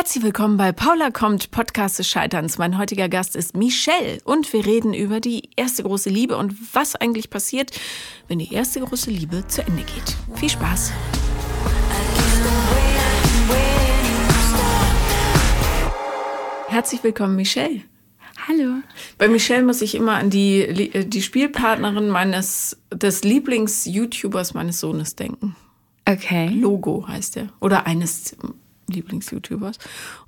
Herzlich willkommen bei Paula kommt, Podcast des Scheiterns. Mein heutiger Gast ist Michelle und wir reden über die erste große Liebe und was eigentlich passiert, wenn die erste große Liebe zu Ende geht. Viel Spaß! Herzlich willkommen, Michelle. Hallo. Bei Michelle muss ich immer an die, äh, die Spielpartnerin meines, des Lieblings-YouTubers meines Sohnes denken. Okay. Logo heißt er. Oder eines Lieblings-YouTubers.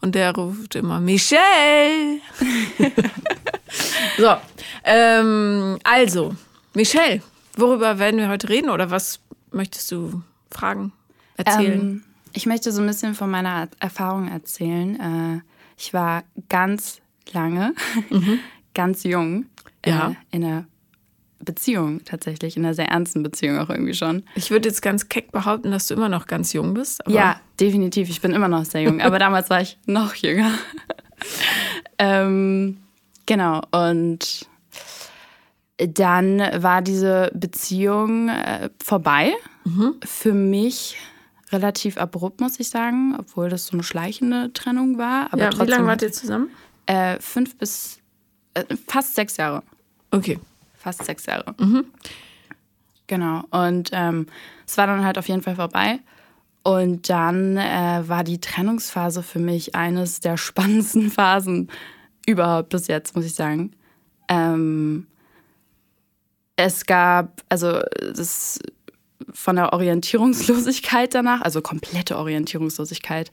Und der ruft immer Michelle. so, ähm, also, Michelle, worüber werden wir heute reden oder was möchtest du fragen, erzählen? Ähm, ich möchte so ein bisschen von meiner Erfahrung erzählen. Äh, ich war ganz lange, mhm. ganz jung ja. äh, in einer Beziehung tatsächlich, in einer sehr ernsten Beziehung auch irgendwie schon. Ich würde jetzt ganz keck behaupten, dass du immer noch ganz jung bist. ja, definitiv. Ich bin immer noch sehr jung, aber damals war ich noch jünger. ähm, genau, und dann war diese Beziehung äh, vorbei. Mhm. Für mich relativ abrupt, muss ich sagen, obwohl das so eine schleichende Trennung war. Aber ja, trotzdem, wie lange wart ihr zusammen? Äh, fünf bis äh, fast sechs Jahre. Okay fast sechs Jahre. Mhm. Genau. Und ähm, es war dann halt auf jeden Fall vorbei. Und dann äh, war die Trennungsphase für mich eines der spannendsten Phasen überhaupt bis jetzt, muss ich sagen. Ähm, es gab, also das von der Orientierungslosigkeit danach, also komplette Orientierungslosigkeit,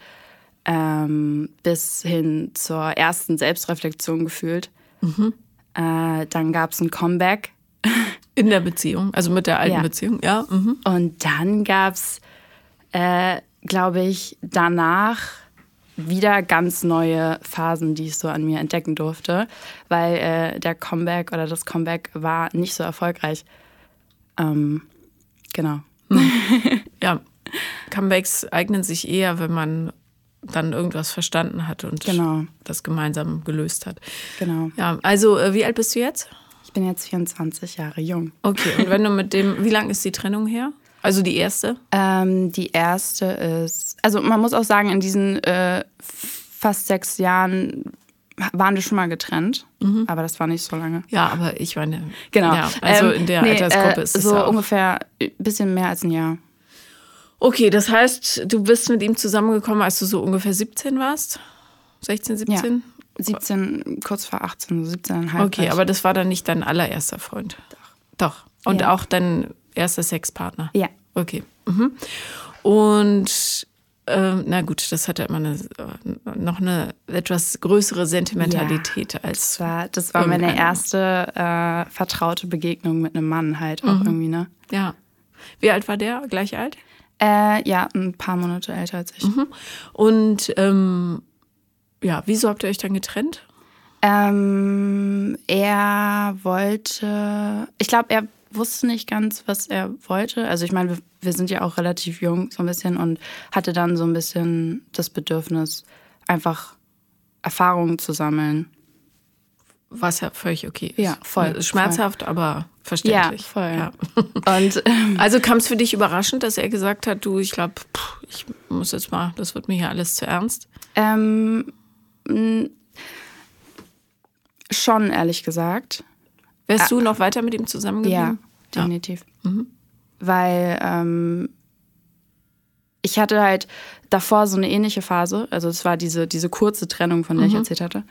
ähm, bis hin zur ersten Selbstreflexion gefühlt. Mhm. Äh, dann gab es ein Comeback. In der Beziehung, also mit der alten Ja. Beziehung, ja. Mhm. Und dann gab es, äh, glaube ich, danach wieder ganz neue Phasen, die ich so an mir entdecken durfte, weil äh, der Comeback oder das Comeback war nicht so erfolgreich. Ähm, genau. Ja, Comebacks eignen sich eher, wenn man dann irgendwas verstanden hat und Genau. das gemeinsam gelöst hat. Genau. Ja, also äh, wie alt bist du jetzt? Ich bin jetzt 24 Jahre jung. Okay, und wenn du mit dem, wie lang ist die Trennung her? Also die erste? Ähm, die erste ist, also man muss auch sagen, in diesen äh, fast sechs Jahren waren wir schon mal getrennt, aber das war nicht so lange. Ja, aber ich meine, Genau. Ja, also Ähm, in der nee, Altersgruppe äh, ist es so ungefähr ein bisschen mehr als ein Jahr. Okay, das heißt, du bist mit ihm zusammengekommen, als du so ungefähr 17 warst? 16, 17? 17, kurz vor 18, so 17,5. Okay, aber das war dann nicht dein allererster Freund. Doch. Doch. Und Ja. auch dein erster Sexpartner. Ja. Okay. Mhm. Und ähm, na gut, das hat ja immer eine, äh, noch eine etwas größere Sentimentalität als. Das war, das war meine erste äh, vertraute Begegnung mit einem Mann halt Mhm. auch irgendwie, ne? Ja. Wie alt war der? Gleich alt? Äh, ja, ein paar Monate älter als ich. Mhm. Und ähm, ja, wieso habt ihr euch dann getrennt? Ähm, er wollte, ich glaube, er wusste nicht ganz, was er wollte. Also ich meine, wir, wir sind ja auch relativ jung so ein bisschen und hatte dann so ein bisschen das Bedürfnis, einfach Erfahrungen zu sammeln. Was ja völlig okay ist. Ja, voll, Schmerzhaft, aber verständlich. Ja, voll. Ja. Und ähm, Also kam es für dich überraschend, dass er gesagt hat, du, ich glaube, ich muss jetzt mal, das wird mir hier alles zu ernst. ähm, schon, ehrlich gesagt. Wärst du noch weiter mit ihm Ja, zusammengeblieben? definitiv. Weil ähm, ich hatte halt davor so eine ähnliche Phase. Also es war diese, diese kurze Trennung, von der ich erzählt hatte.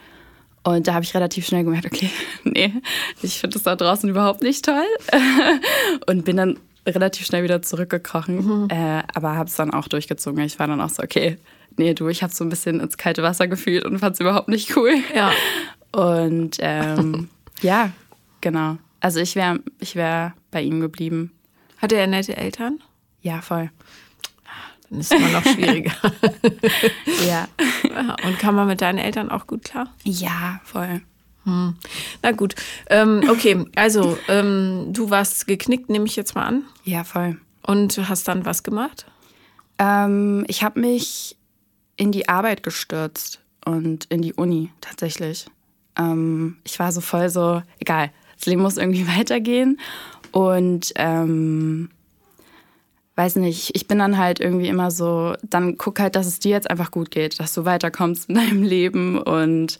Und da habe ich relativ schnell gemerkt, okay, nee, ich finde das da draußen überhaupt nicht toll. Und bin dann relativ schnell wieder zurückgekrochen. Äh, aber habe es dann auch durchgezogen. Ich war dann auch so, okay, nee, du, ich habe so ein bisschen ins kalte Wasser gefühlt und fand es überhaupt nicht cool. Ja. Und ähm, ja, genau. Also ich wäre ich wär bei ihm geblieben. Hatte er nette Eltern? Ja, voll. Dann ist es immer noch schwieriger. Ja. Ja, Und kam man mit deinen Eltern auch gut klar? Ja, voll. Na gut. Ähm, okay, also ähm, du warst geknickt, nehme ich jetzt mal an. Ja, voll. Und hast dann was gemacht? Ähm, ich habe mich in die Arbeit gestürzt und in die Uni tatsächlich. Ähm, ich war so voll so, egal, das Leben muss irgendwie weitergehen. Und ähm, weiß nicht, ich bin dann halt irgendwie immer so, dann guck halt, dass es dir jetzt einfach gut geht, dass du weiterkommst in deinem Leben und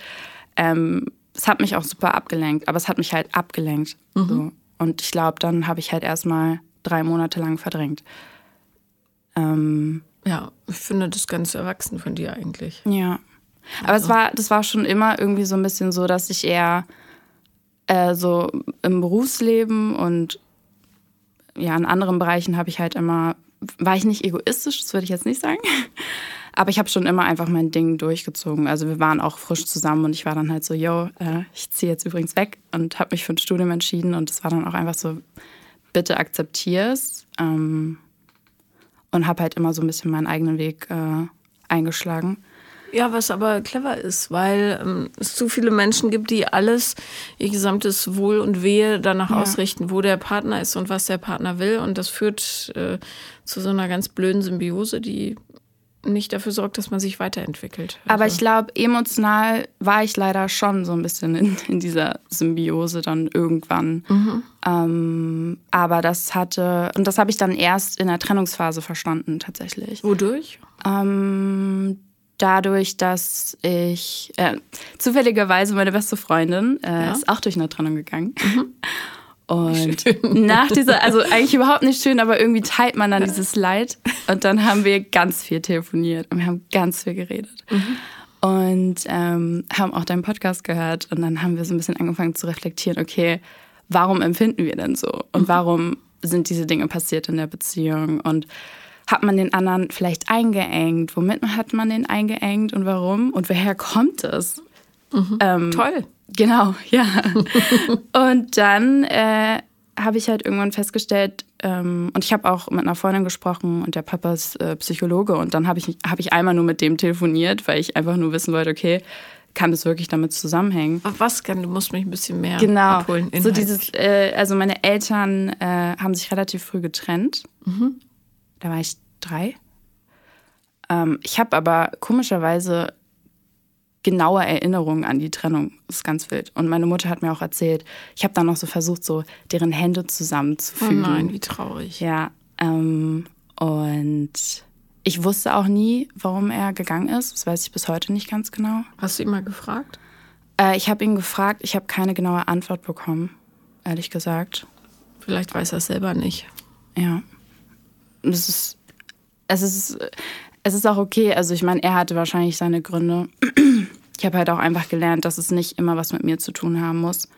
ähm, es hat mich auch super abgelenkt, aber es hat mich halt abgelenkt. Mhm. So. Und ich glaube, dann habe ich halt erstmal drei Monate lang verdrängt. Ähm, ja, ich finde das ganz erwachsen von dir eigentlich. Ja. Aber also. es war, das war schon immer irgendwie so ein bisschen so, dass ich eher äh, so im Berufsleben und ja, in anderen Bereichen habe ich halt immer, war ich nicht egoistisch, das würde ich jetzt nicht sagen. Aber ich habe schon immer einfach mein Ding durchgezogen. Also wir waren auch frisch zusammen und ich war dann halt so, yo, äh, ich ziehe jetzt übrigens weg und habe mich für ein Studium entschieden. Und es war dann auch einfach so, bitte akzeptier es. Ähm, und habe halt immer so ein bisschen meinen eigenen Weg äh, eingeschlagen. Ja, was aber clever ist, weil ähm, es zu viele Menschen gibt, die alles, ihr gesamtes Wohl und Wehe danach ja. ausrichten, wo der Partner ist und was der Partner will. Und das führt äh, zu so einer ganz blöden Symbiose, die nicht dafür sorgt, dass man sich weiterentwickelt. Also. Aber ich glaube, emotional war ich leider schon so ein bisschen in, in dieser Symbiose dann irgendwann. Mhm. Ähm, aber das hatte, und das habe ich dann erst in der Trennungsphase verstanden tatsächlich. Wodurch? Ähm, dadurch, dass ich äh, zufälligerweise meine beste Freundin äh, ja. ist auch durch eine Trennung gegangen. Mhm. Und schön. nach dieser, also eigentlich überhaupt nicht schön, aber irgendwie teilt man dann dieses Leid. Und dann haben wir ganz viel telefoniert und wir haben ganz viel geredet. Mhm. Und ähm, haben auch deinen Podcast gehört. Und dann haben wir so ein bisschen angefangen zu reflektieren, okay, warum empfinden wir denn so? Und mhm. warum sind diese Dinge passiert in der Beziehung? Und hat man den anderen vielleicht eingeengt? Womit hat man den eingeengt und warum? Und woher kommt es? Mhm. Ähm, Toll. Genau, ja. und dann äh, habe ich halt irgendwann festgestellt, ähm, und ich habe auch mit einer Freundin gesprochen und der Papa ist äh, Psychologe und dann habe ich, hab ich einmal nur mit dem telefoniert, weil ich einfach nur wissen wollte, okay, kann das wirklich damit zusammenhängen? Was kann? Du musst mich ein bisschen mehr genau. abholen. Genau. So dieses, äh, also meine Eltern äh, haben sich relativ früh getrennt. Mhm. Da war ich drei. Ähm, ich habe aber komischerweise genaue Erinnerungen an die Trennung. Das ist ganz wild. Und meine Mutter hat mir auch erzählt, ich habe dann noch so versucht, so deren Hände zusammenzufügen. Oh nein, wie traurig. Ja. Ähm, und ich wusste auch nie, warum er gegangen ist. Das weiß ich bis heute nicht ganz genau. Hast du ihn mal gefragt? Äh, ich habe ihn gefragt. Ich habe keine genaue Antwort bekommen, ehrlich gesagt. Vielleicht weiß er es selber nicht. Ja. Es ist, es ist es ist auch okay. Also ich meine, er hatte wahrscheinlich seine Gründe. Ich habe halt auch einfach gelernt, dass es nicht immer was mit mir zu tun haben muss.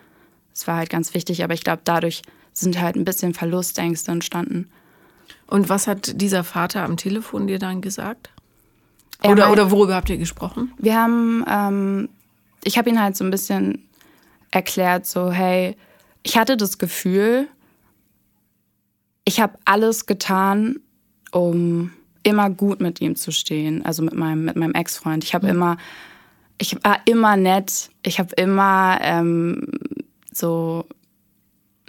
Es war halt ganz wichtig, aber ich glaube, dadurch sind halt ein bisschen Verlustängste entstanden. Und was hat dieser Vater am Telefon dir dann gesagt? Oder, halt, oder worüber habt ihr gesprochen? Wir haben, ähm, ich habe ihn halt so ein bisschen erklärt, so, hey, ich hatte das Gefühl, ich habe alles getan, um immer gut mit ihm zu stehen, also mit meinem, mit meinem Ex-Freund. Ich habe mhm. immer, ich war immer nett. Ich habe immer ähm, so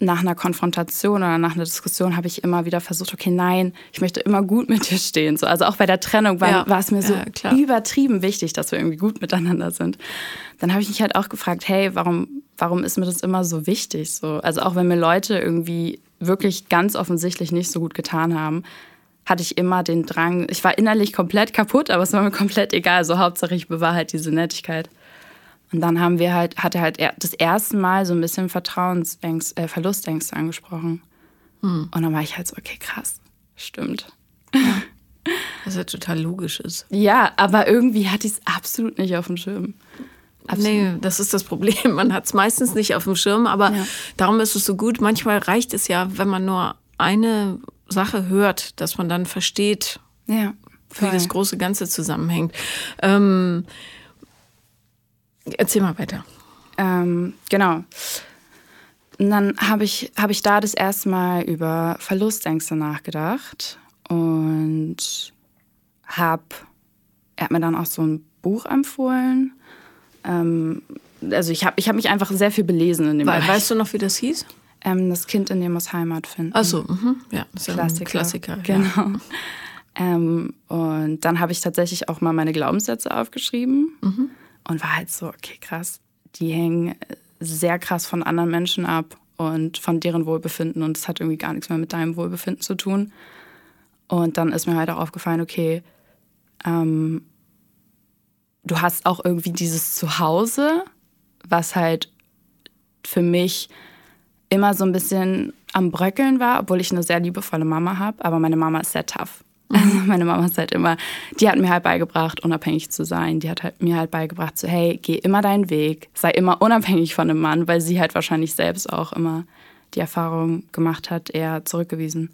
nach einer Konfrontation oder nach einer Diskussion habe ich immer wieder versucht, okay, nein, ich möchte immer gut mit dir stehen. So, also auch bei der Trennung war, ja, war es mir so ja, übertrieben wichtig, dass wir irgendwie gut miteinander sind. Dann habe ich mich halt auch gefragt, hey, warum, warum ist mir das immer so wichtig? So, also auch wenn mir Leute irgendwie wirklich ganz offensichtlich nicht so gut getan haben, hatte ich immer den Drang, ich war innerlich komplett kaputt, aber es war mir komplett egal. So Hauptsache ich bewahre halt diese Nettigkeit. Und dann haben wir halt, hat er halt das erste Mal so ein bisschen Vertrauensängste, äh, Verlustängste angesprochen. Hm. Und dann war ich halt so, okay, krass, stimmt. Was ja total logisch ist. Ja, aber irgendwie hatte ich es absolut nicht auf dem Schirm. Absolut. Nee, das ist das Problem. Man hat es meistens nicht auf dem Schirm, aber ja. darum ist es so gut. Manchmal reicht es ja, wenn man nur eine Sache hört, dass man dann versteht, ja, wie das große Ganze zusammenhängt. Ähm, erzähl mal weiter. Ähm, genau. Und dann habe ich, hab ich da das erste Mal über Verlustängste nachgedacht und habe, er hat mir dann auch so ein Buch empfohlen. Ähm, also ich habe ich hab mich einfach sehr viel belesen in dem We Bereich. Weißt du noch, wie das hieß? Ähm, das Kind in dem muss Heimat finden. Achso, mhm. ja, das ist Klassiker. Klassiker genau. Ja. Ähm, und dann habe ich tatsächlich auch mal meine Glaubenssätze aufgeschrieben mhm. und war halt so, okay, krass, die hängen sehr krass von anderen Menschen ab und von deren Wohlbefinden und es hat irgendwie gar nichts mehr mit deinem Wohlbefinden zu tun. Und dann ist mir halt auch aufgefallen, okay, ähm, du hast auch irgendwie dieses Zuhause, was halt für mich immer so ein bisschen am Bröckeln war, obwohl ich eine sehr liebevolle Mama habe. Aber meine Mama ist sehr tough. Also meine Mama ist halt immer, die hat mir halt beigebracht, unabhängig zu sein. Die hat halt, mir halt beigebracht, so hey, geh immer deinen Weg, sei immer unabhängig von einem Mann, weil sie halt wahrscheinlich selbst auch immer die Erfahrung gemacht hat, eher zurückgewiesen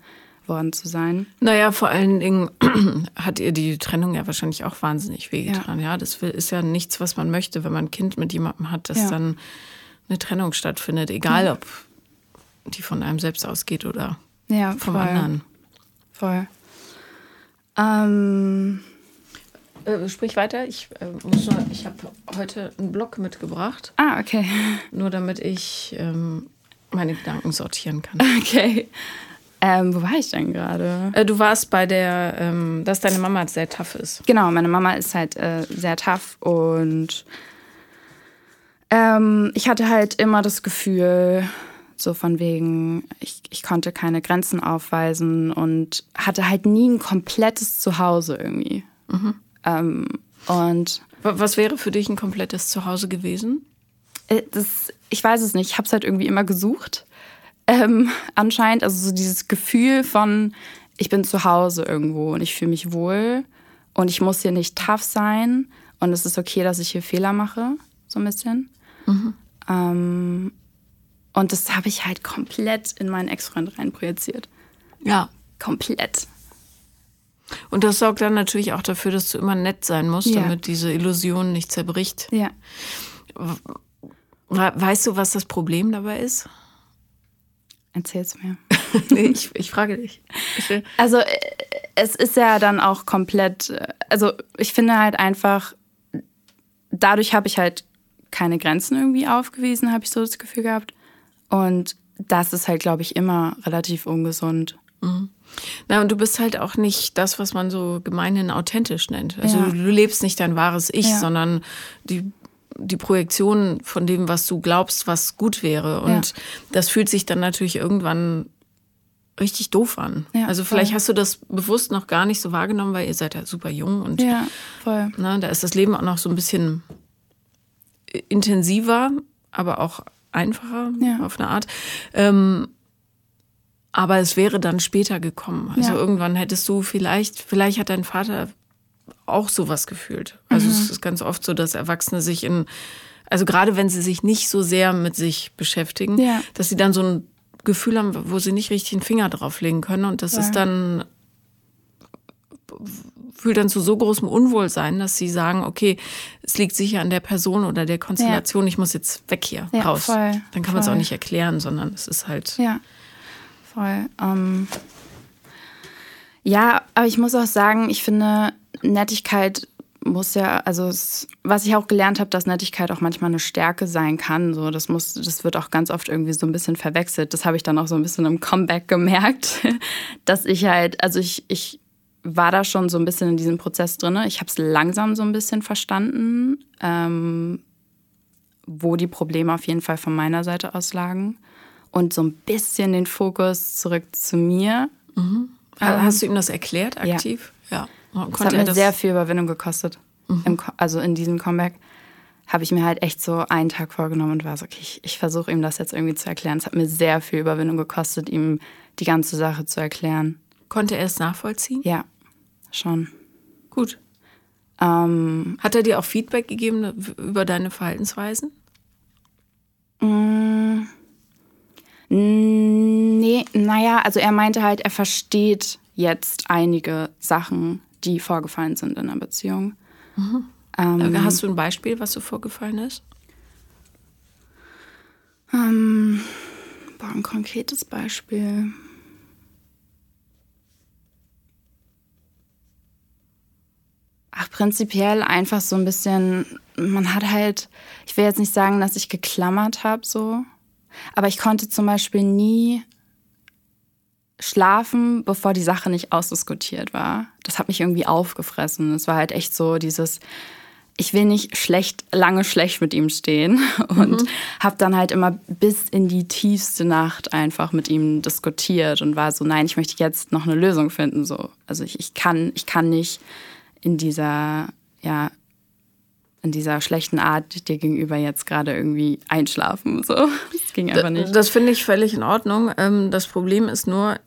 worden zu sein. Naja, vor allen Dingen hat ihr die Trennung ja wahrscheinlich auch wahnsinnig wehgetan. Ja. ja, das ist ja nichts, was man möchte, wenn man ein Kind mit jemandem hat, dass ja. dann eine Trennung stattfindet, egal ja. ob die von einem selbst ausgeht oder ja, vom voll. anderen. Voll. Ähm, äh, sprich weiter. Ich, äh, ich habe heute einen Blog mitgebracht. Ah, okay. Nur damit ich ähm, meine Gedanken sortieren kann. Okay. Ähm, wo war ich denn gerade? Äh, du warst bei der, ähm, dass deine Mama sehr tough ist. Genau, meine Mama ist halt äh, sehr tough und ähm, ich hatte halt immer das Gefühl, so von wegen, ich, ich konnte keine Grenzen aufweisen und hatte halt nie ein komplettes Zuhause irgendwie. Mhm. Ähm, und was wäre für dich ein komplettes Zuhause gewesen? Äh, das, ich weiß es nicht. Ich habe es halt irgendwie immer gesucht. Ähm, anscheinend, also so dieses Gefühl von, ich bin zu Hause irgendwo und ich fühle mich wohl und ich muss hier nicht tough sein und es ist okay, dass ich hier Fehler mache, so ein bisschen. Mhm. Ähm, und das habe ich halt komplett in meinen Ex-Freund reinprojiziert. Ja. Komplett. Und das sorgt dann natürlich auch dafür, dass du immer nett sein musst, ja. damit diese Illusion nicht zerbricht. Ja. Weißt du, was das Problem dabei ist? Erzähl's mir. nee, ich, ich frage dich. Also, äh, es ist ja dann auch komplett, äh, also ich finde halt einfach, dadurch habe ich halt keine Grenzen irgendwie aufgewiesen, habe ich so das Gefühl gehabt. Und das ist halt, glaube ich, immer relativ ungesund. Mhm. Na, und du bist halt auch nicht das, was man so gemeinhin authentisch nennt. Also ja. du, du, lebst nicht dein wahres Ich, ja. sondern die, die Projektion von dem, was du glaubst, was gut wäre. Und ja. das fühlt sich dann natürlich irgendwann richtig doof an. also vielleicht voll. hast du das bewusst noch gar nicht so wahrgenommen, weil ihr seid ja super jung und ja, voll. Na, da ist das Leben auch noch so ein bisschen intensiver, aber auch einfacher ja. auf eine Art. Ähm, aber es wäre dann später gekommen. Also ja. irgendwann hättest du vielleicht, vielleicht hat dein Vater auch sowas gefühlt. Also mhm. es ist ganz oft so, dass Erwachsene sich in, also gerade wenn sie sich nicht so sehr mit sich beschäftigen, ja. dass sie dann so ein Gefühl haben, wo sie nicht richtig den Finger drauflegen können. Und das ist dann fühlt dann zu so großem Unwohlsein, dass sie sagen, okay, es liegt sicher an der Person oder der Konstellation, ja. ich muss jetzt weg hier, ja, raus. Voll, dann kann man es auch nicht erklären, sondern es ist halt. Ja, voll. Ähm ja, aber ich muss auch sagen, ich finde, Nettigkeit muss ja, also es, was ich auch gelernt habe, dass Nettigkeit auch manchmal eine Stärke sein kann. So, das muss, das wird auch ganz oft irgendwie so ein bisschen verwechselt. Das habe ich dann auch so ein bisschen im Comeback gemerkt, dass ich halt, also ich, ich war da schon so ein bisschen in diesem Prozess drin. Ich habe es langsam so ein bisschen verstanden, ähm, wo die Probleme auf jeden Fall von meiner Seite aus lagen. Und so ein bisschen den Fokus zurück zu mir. Mhm. Ähm, Hast du ihm das erklärt, aktiv? Ja. ja. Das hat mir das sehr viel Überwindung gekostet. Mhm. Im, also in diesem Comeback habe ich mir halt echt so einen Tag vorgenommen und war so, okay, ich, ich versuche ihm das jetzt irgendwie zu erklären. Es hat mir sehr viel Überwindung gekostet, ihm die ganze Sache zu erklären. Konnte er es nachvollziehen? Ja schon. Gut. Ähm, Hat er dir auch Feedback gegeben über deine Verhaltensweisen? Mm, nee, naja, also er meinte halt, er versteht jetzt einige Sachen, die vorgefallen sind in der Beziehung. Mhm. Ähm, Hast du ein Beispiel, was so vorgefallen ist? Ähm, boah, ein konkretes Beispiel. Ach, prinzipiell einfach so ein bisschen, man hat halt, ich will jetzt nicht sagen, dass ich geklammert habe, so, aber ich konnte zum Beispiel nie schlafen, bevor die Sache nicht ausdiskutiert war. Das hat mich irgendwie aufgefressen. Es war halt echt so dieses, ich will nicht schlecht, lange schlecht mit ihm stehen und mhm. habe dann halt immer bis in die tiefste Nacht einfach mit ihm diskutiert und war so, nein, ich möchte jetzt noch eine Lösung finden. So, also ich, ich kann, ich kann nicht in dieser, ja, in dieser schlechten Art dir gegenüber jetzt gerade irgendwie einschlafen. So, das ging einfach nicht. Das finde ich völlig in Ordnung. Ähm, das Problem ist nur,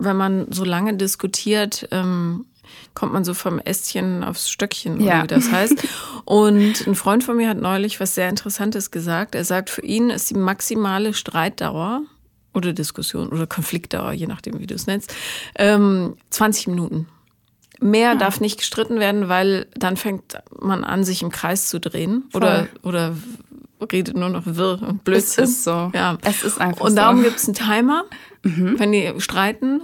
wenn man so lange diskutiert, ähm, kommt man so vom Ästchen aufs Stöckchen, ja. wie das heißt. Und ein Freund von mir hat neulich was sehr Interessantes gesagt. Er sagt, für ihn ist die maximale Streitdauer oder Diskussion oder Konfliktdauer, je nachdem, wie du es nennst, ähm, 20 Minuten. Mehr ja. darf nicht gestritten werden, weil dann fängt man an, sich im Kreis zu drehen oder, oder redet nur noch wirr und Blödsinn. Es ist so. Ja. Es ist einfach Und darum so. gibt es einen Timer. Mhm. Wenn die streiten,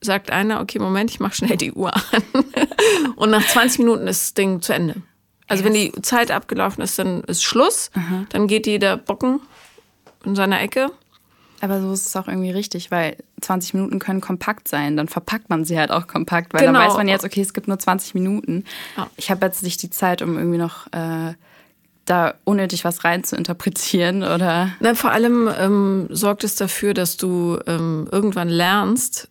sagt einer, okay, Moment, ich mache schnell die Uhr an. Und nach 20 Minuten ist das Ding zu Ende. Also wenn die Zeit abgelaufen ist, dann ist Schluss. Aha. Dann geht jeder bocken in seiner Ecke. Aber so ist es auch irgendwie richtig, weil 20 Minuten können kompakt sein. Dann verpackt man sie halt auch kompakt, weil genau. dann weiß man jetzt, okay, es gibt nur 20 Minuten. Ja. Ich habe jetzt nicht die Zeit, um irgendwie noch äh, da unnötig was rein zu interpretieren oder. Na, vor allem ähm, sorgt es dafür, dass du ähm, irgendwann lernst,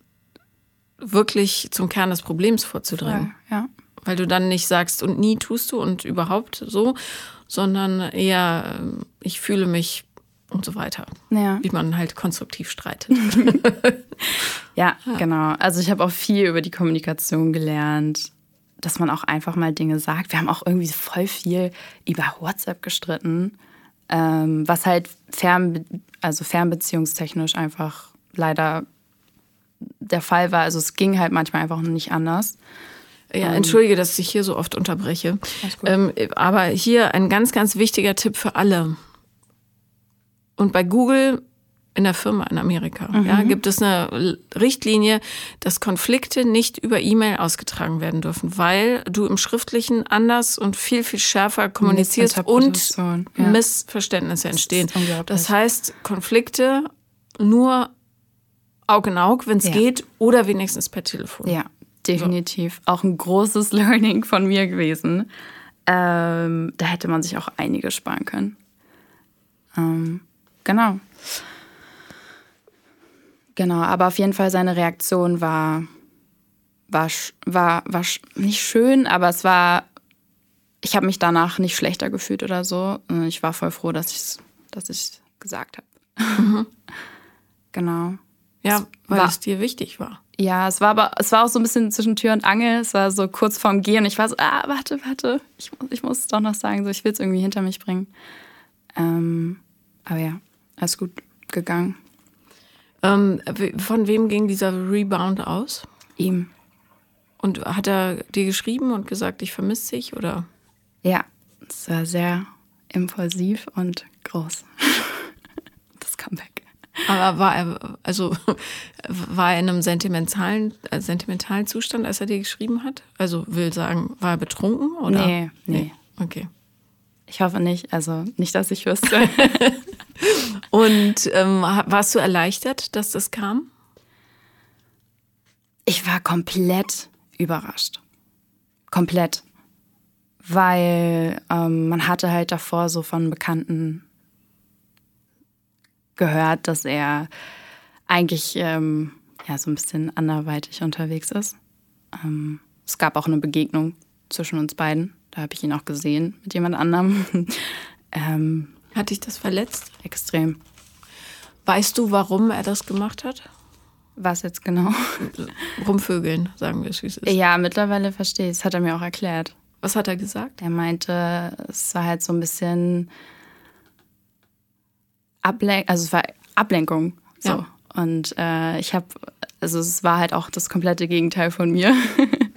wirklich zum Kern des Problems vorzudringen. Ja, ja. Weil du dann nicht sagst, und nie tust du und überhaupt so, sondern eher, ähm, ich fühle mich und so weiter. Ja. Wie man halt konstruktiv streitet. ja, ja, genau. Also ich habe auch viel über die Kommunikation gelernt, dass man auch einfach mal Dinge sagt. Wir haben auch irgendwie voll viel über WhatsApp gestritten, ähm, was halt fern, also fernbeziehungstechnisch einfach leider der Fall war. Also es ging halt manchmal einfach nicht anders. Ja, ähm, entschuldige, dass ich hier so oft unterbreche. Ähm, aber hier ein ganz, ganz wichtiger Tipp für alle. Und bei Google in der Firma in Amerika mhm. ja, gibt es eine Richtlinie, dass Konflikte nicht über E-Mail ausgetragen werden dürfen, weil du im Schriftlichen anders und viel, viel schärfer kommunizierst und ja. Missverständnisse entstehen. Das, das heißt, Konflikte nur Auge in Auge, wenn es ja. geht, oder wenigstens per Telefon. Ja, definitiv. So. Auch ein großes Learning von mir gewesen. Ähm, da hätte man sich auch einiges sparen können. Ähm, genau. Genau, aber auf jeden Fall seine Reaktion war, war, war, war nicht schön, aber es war, ich habe mich danach nicht schlechter gefühlt oder so. Ich war voll froh, dass ich es dass gesagt habe. Mhm. genau. Ja, weil war, es dir wichtig war. Ja, es war aber, es war auch so ein bisschen zwischen Tür und Angel. Es war so kurz vorm Gehen. Ich war so, ah, warte, warte. Ich, ich muss es doch noch sagen. So, ich will es irgendwie hinter mich bringen. Ähm, aber ja, alles gut gegangen. Ähm, von wem ging dieser Rebound aus? Ihm. Und hat er dir geschrieben und gesagt, ich vermisse dich, oder? Ja, es war sehr impulsiv und groß. das Comeback. Aber war er, also, war er in einem sentimentalen, äh, sentimentalen Zustand, als er dir geschrieben hat? Also, will sagen, war er betrunken? Oder? Nee, nee. Okay. Ich hoffe nicht, also nicht, dass ich wüsste. Und ähm, warst du erleichtert, dass das kam? Ich war komplett überrascht. Komplett. Weil ähm, man hatte halt davor so von Bekannten gehört, dass er eigentlich ähm, ja, so ein bisschen anderweitig unterwegs ist. Ähm, es gab auch eine Begegnung zwischen uns beiden. Da habe ich ihn auch gesehen mit jemand anderem. ähm, hat dich das verletzt? Extrem. Weißt du, warum er das gemacht hat? Was jetzt genau? Rumvögeln, sagen wir es, wie es ist. Ja, mittlerweile verstehe ich. Das hat er mir auch erklärt. Was hat er gesagt? Er meinte, es war halt so ein bisschen Ablen also es war Ablenkung. So. Ja. Und äh, ich habe, also es war halt auch das komplette Gegenteil von mir.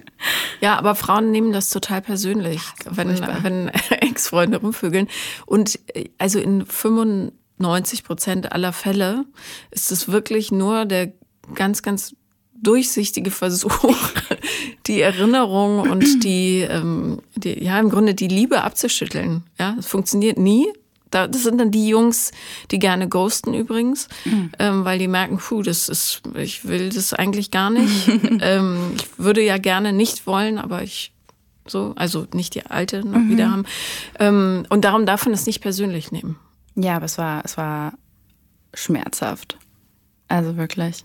Ja, aber Frauen nehmen das total persönlich, ja, wenn, wenn Ex-Freunde rumvögeln. Und äh, also in 95 Prozent aller Fälle ist es wirklich nur der ganz, ganz durchsichtige Versuch, die Erinnerung und die, ähm, die, ja, im Grunde die Liebe abzuschütteln. Ja, es funktioniert nie. Das sind dann die Jungs, die gerne ghosten übrigens, mhm. ähm, weil die merken, puh, das ist, ich will das eigentlich gar nicht. ähm, ich würde ja gerne nicht wollen, aber ich so, also nicht die alte noch mhm. wieder haben. Ähm, und darum darf man es nicht persönlich nehmen. Ja, aber es war, es war schmerzhaft. Also wirklich.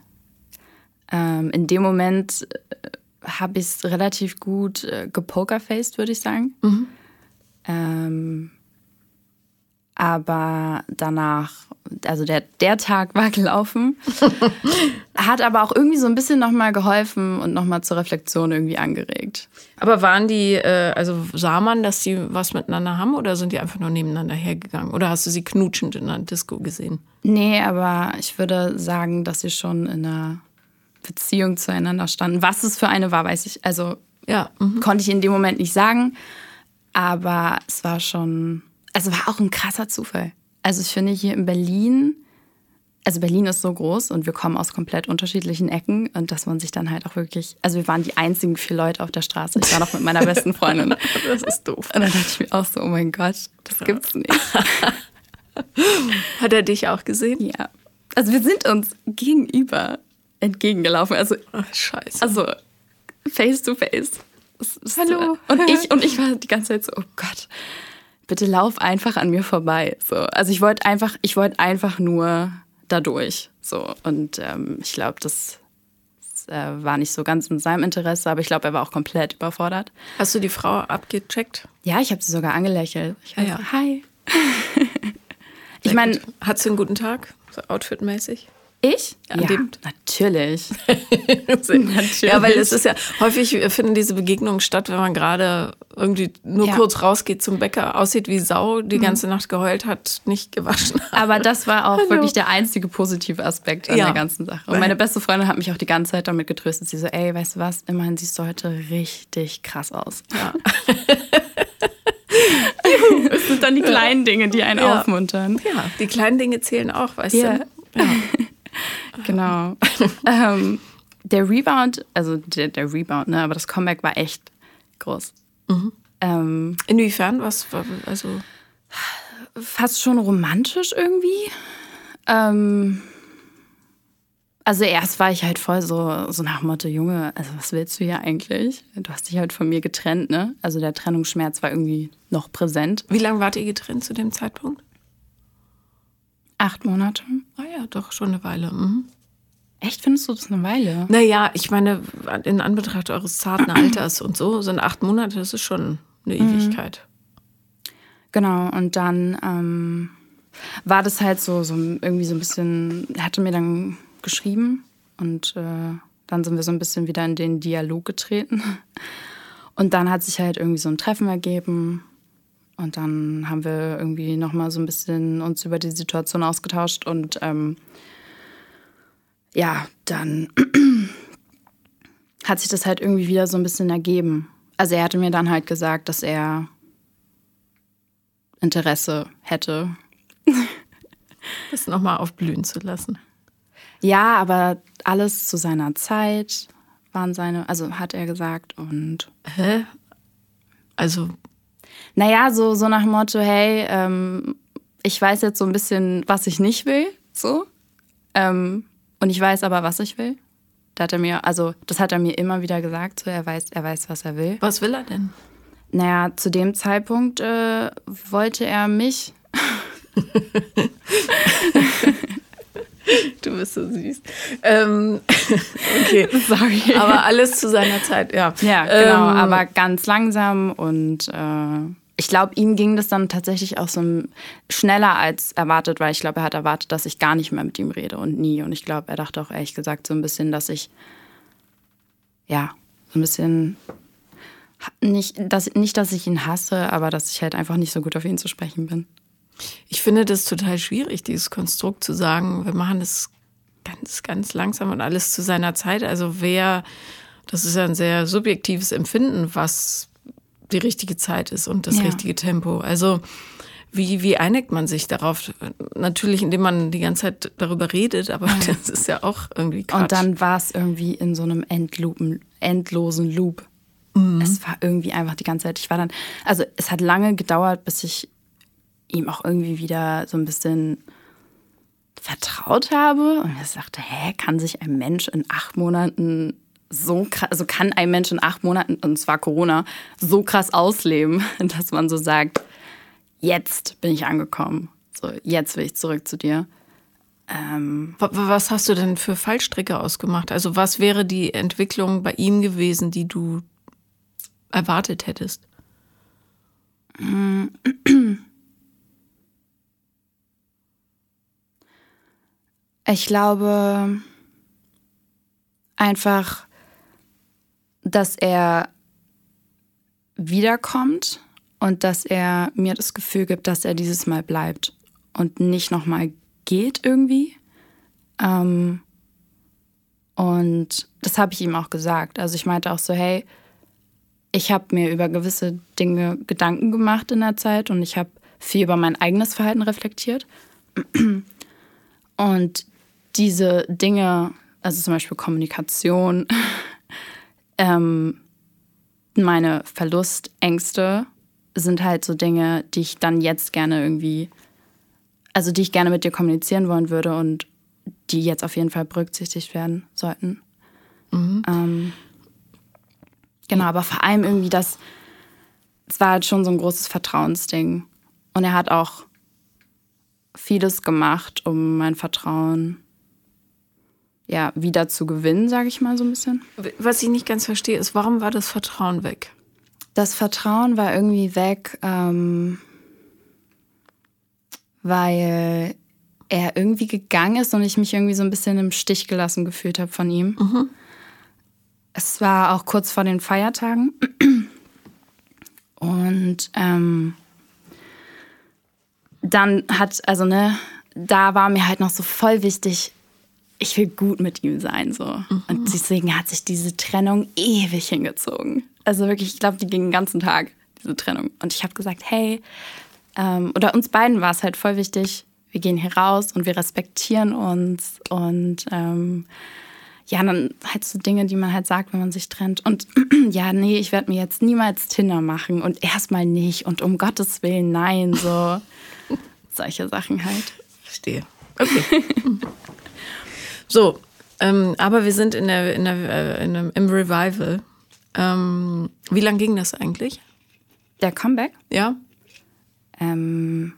Ähm, in dem Moment äh, habe ich es relativ gut äh, gepokerfaced, würde ich sagen. Mhm. Aber danach, also der, der Tag war gelaufen, hat aber auch irgendwie so ein bisschen nochmal geholfen und nochmal zur Reflexion irgendwie angeregt. Aber waren die, äh, also sah man, dass die was miteinander haben oder sind die einfach nur nebeneinander hergegangen? Oder hast du sie knutschend in einer Disco gesehen? Nee, aber ich würde sagen, dass sie schon in einer Beziehung zueinander standen. Was es für eine war, weiß ich, also ja, mhm. konnte ich in dem Moment nicht sagen. Aber es war schon, also war auch ein krasser Zufall. Also ich finde hier in Berlin, also Berlin ist so groß und wir kommen aus komplett unterschiedlichen Ecken und dass man sich dann halt auch wirklich, also wir waren die einzigen vier Leute auf der Straße. Ich war noch mit meiner besten Freundin. das ist doof. Und dann dachte ich mir auch so, oh mein Gott, das gibt's nicht. Hat er dich auch gesehen? Ja. Also wir sind uns gegenüber entgegengelaufen. Also, Ach, scheiße. Also face to face. Hallo. Und ich, und ich war die ganze Zeit so, oh Gott, bitte lauf einfach an mir vorbei. So. Also ich wollte einfach, ich wollte einfach nur dadurch. So. Und ähm, ich glaube, das, äh, war nicht so ganz in seinem Interesse, aber ich glaube, er war auch komplett überfordert. Hast du die Frau abgecheckt? Ja, ich habe sie sogar angelächelt. Ich ah, ja. hi. ich meine, hat sie einen guten Tag, so outfitmäßig? Ich? Ja, natürlich. natürlich. Ja, weil es ist ja häufig finden diese Begegnungen statt, wenn man gerade irgendwie nur ja. kurz rausgeht zum Bäcker, aussieht wie Sau, die mhm. ganze Nacht geheult hat, nicht gewaschen. Hat. Aber das war auch Hallo. wirklich der einzige positive Aspekt an ja. der ganzen Sache. Und meine beste Freundin hat mich auch die ganze Zeit damit getröstet. Sie so, ey, weißt du was? Immerhin siehst du heute richtig krass aus. Ja. Es sind dann die kleinen Dinge, die einen aufmuntern. Ja, die kleinen Dinge zählen auch, weißt du? Ja. Genau. ähm, der Rebound, also der, der, Rebound, ne, aber das Comeback war echt groß. Mhm. Ähm, Inwiefern? Was also fast schon romantisch irgendwie. Ähm, also erst war ich halt voll so, so nach Motto, Junge, also was willst du hier eigentlich? Du hast dich halt von mir getrennt, ne? Also der Trennungsschmerz war irgendwie noch präsent. Wie lange wart ihr getrennt zu dem Zeitpunkt? Acht Monate. Ah ja, doch schon eine Weile. Mhm. Echt, findest du das eine Weile? Naja, ich meine, in Anbetracht eures zarten Alters und so sind acht Monate, das ist schon eine mhm. Ewigkeit. Genau, und dann ähm, war das halt so, so irgendwie so ein bisschen, er hatte mir dann geschrieben und äh, dann sind wir so ein bisschen wieder in den Dialog getreten. Und dann hat sich halt irgendwie so ein Treffen ergeben und dann haben wir irgendwie nochmal so ein bisschen uns über die Situation ausgetauscht und ähm, ja, dann hat sich das halt irgendwie wieder so ein bisschen ergeben. Also er hatte mir dann halt gesagt, dass er Interesse hätte. das nochmal aufblühen zu lassen. Ja, aber alles zu seiner Zeit waren seine, also hat er gesagt und. Hä? Also naja, so, so nach dem Motto, hey, ähm, ich weiß jetzt so ein bisschen, was ich nicht will, so. Ähm, und ich weiß aber, was ich will. Da hat er mir, also das hat er mir immer wieder gesagt, so er weiß, er weiß, was er will. Was will er denn? Naja, zu dem Zeitpunkt äh, wollte er mich. du bist so süß. Ähm, okay, sorry. Aber alles zu seiner Zeit, ja. Ja, genau, ähm, aber ganz langsam und äh, ich glaube, ihm ging das dann tatsächlich auch so schneller als erwartet, weil ich glaube, er hat erwartet, dass ich gar nicht mehr mit ihm rede und nie. Und ich glaube, er dachte auch ehrlich gesagt so ein bisschen, dass ich, ja, so ein bisschen, nicht dass, nicht, dass ich ihn hasse, aber dass ich halt einfach nicht so gut auf ihn zu sprechen bin. Ich finde das total schwierig, dieses Konstrukt zu sagen, wir machen das ganz, ganz langsam und alles zu seiner Zeit. Also wer, das ist ja ein sehr subjektives Empfinden, was die richtige Zeit ist und das ja. richtige Tempo. Also wie, wie einigt man sich darauf? Natürlich, indem man die ganze Zeit darüber redet, aber ja. das ist ja auch irgendwie Quatsch. Und dann war es irgendwie in so einem Endloopen, endlosen Loop. Mhm. Es war irgendwie einfach die ganze Zeit. Ich war dann, also es hat lange gedauert, bis ich ihm auch irgendwie wieder so ein bisschen vertraut habe und er sagte, hä, kann sich ein Mensch in acht Monaten so krass, also kann ein Mensch in acht Monaten, und zwar Corona, so krass ausleben, dass man so sagt, jetzt bin ich angekommen. So, jetzt will ich zurück zu dir. Ähm, was hast du denn für Fallstricke ausgemacht? Also was wäre die Entwicklung bei ihm gewesen, die du erwartet hättest? Ich glaube einfach, dass er wiederkommt und dass er mir das Gefühl gibt, dass er dieses Mal bleibt und nicht nochmal geht irgendwie. Ähm, und das habe ich ihm auch gesagt. Also ich meinte auch so, hey, ich habe mir über gewisse Dinge Gedanken gemacht in der Zeit und ich habe viel über mein eigenes Verhalten reflektiert. Und diese Dinge, also zum Beispiel Kommunikation, ähm, meine Verlustängste sind halt so Dinge, die ich dann jetzt gerne irgendwie, also die ich gerne mit dir kommunizieren wollen würde und die jetzt auf jeden Fall berücksichtigt werden sollten. Mhm. Ähm, genau, aber vor allem irgendwie das, es war halt schon so ein großes Vertrauensding. Und er hat auch vieles gemacht, um mein Vertrauen ja, wieder zu gewinnen, sage ich mal so ein bisschen. Was ich nicht ganz verstehe, ist, warum war das Vertrauen weg? Das Vertrauen war irgendwie weg, ähm, weil er irgendwie gegangen ist und ich mich irgendwie so ein bisschen im Stich gelassen gefühlt habe von ihm. Mhm. Es war auch kurz vor den Feiertagen. Und ähm, dann hat, also ne, da war mir halt noch so voll wichtig, ich will gut mit ihm sein. so. Mhm. Und deswegen hat sich diese Trennung ewig hingezogen. Also wirklich, ich glaube, die ging den ganzen Tag, diese Trennung. Und ich habe gesagt, hey, ähm, oder uns beiden war es halt voll wichtig, wir gehen hier raus und wir respektieren uns. Und ähm, ja, dann halt so Dinge, die man halt sagt, wenn man sich trennt. Und ja, nee, ich werde mir jetzt niemals Tinder machen und erstmal nicht und um Gottes Willen nein, so solche Sachen halt. Verstehe. Okay. So, ähm, aber wir sind in der, in der, äh, in der, im Revival. Ähm, wie lang ging das eigentlich? Der Comeback? Ja. Ähm,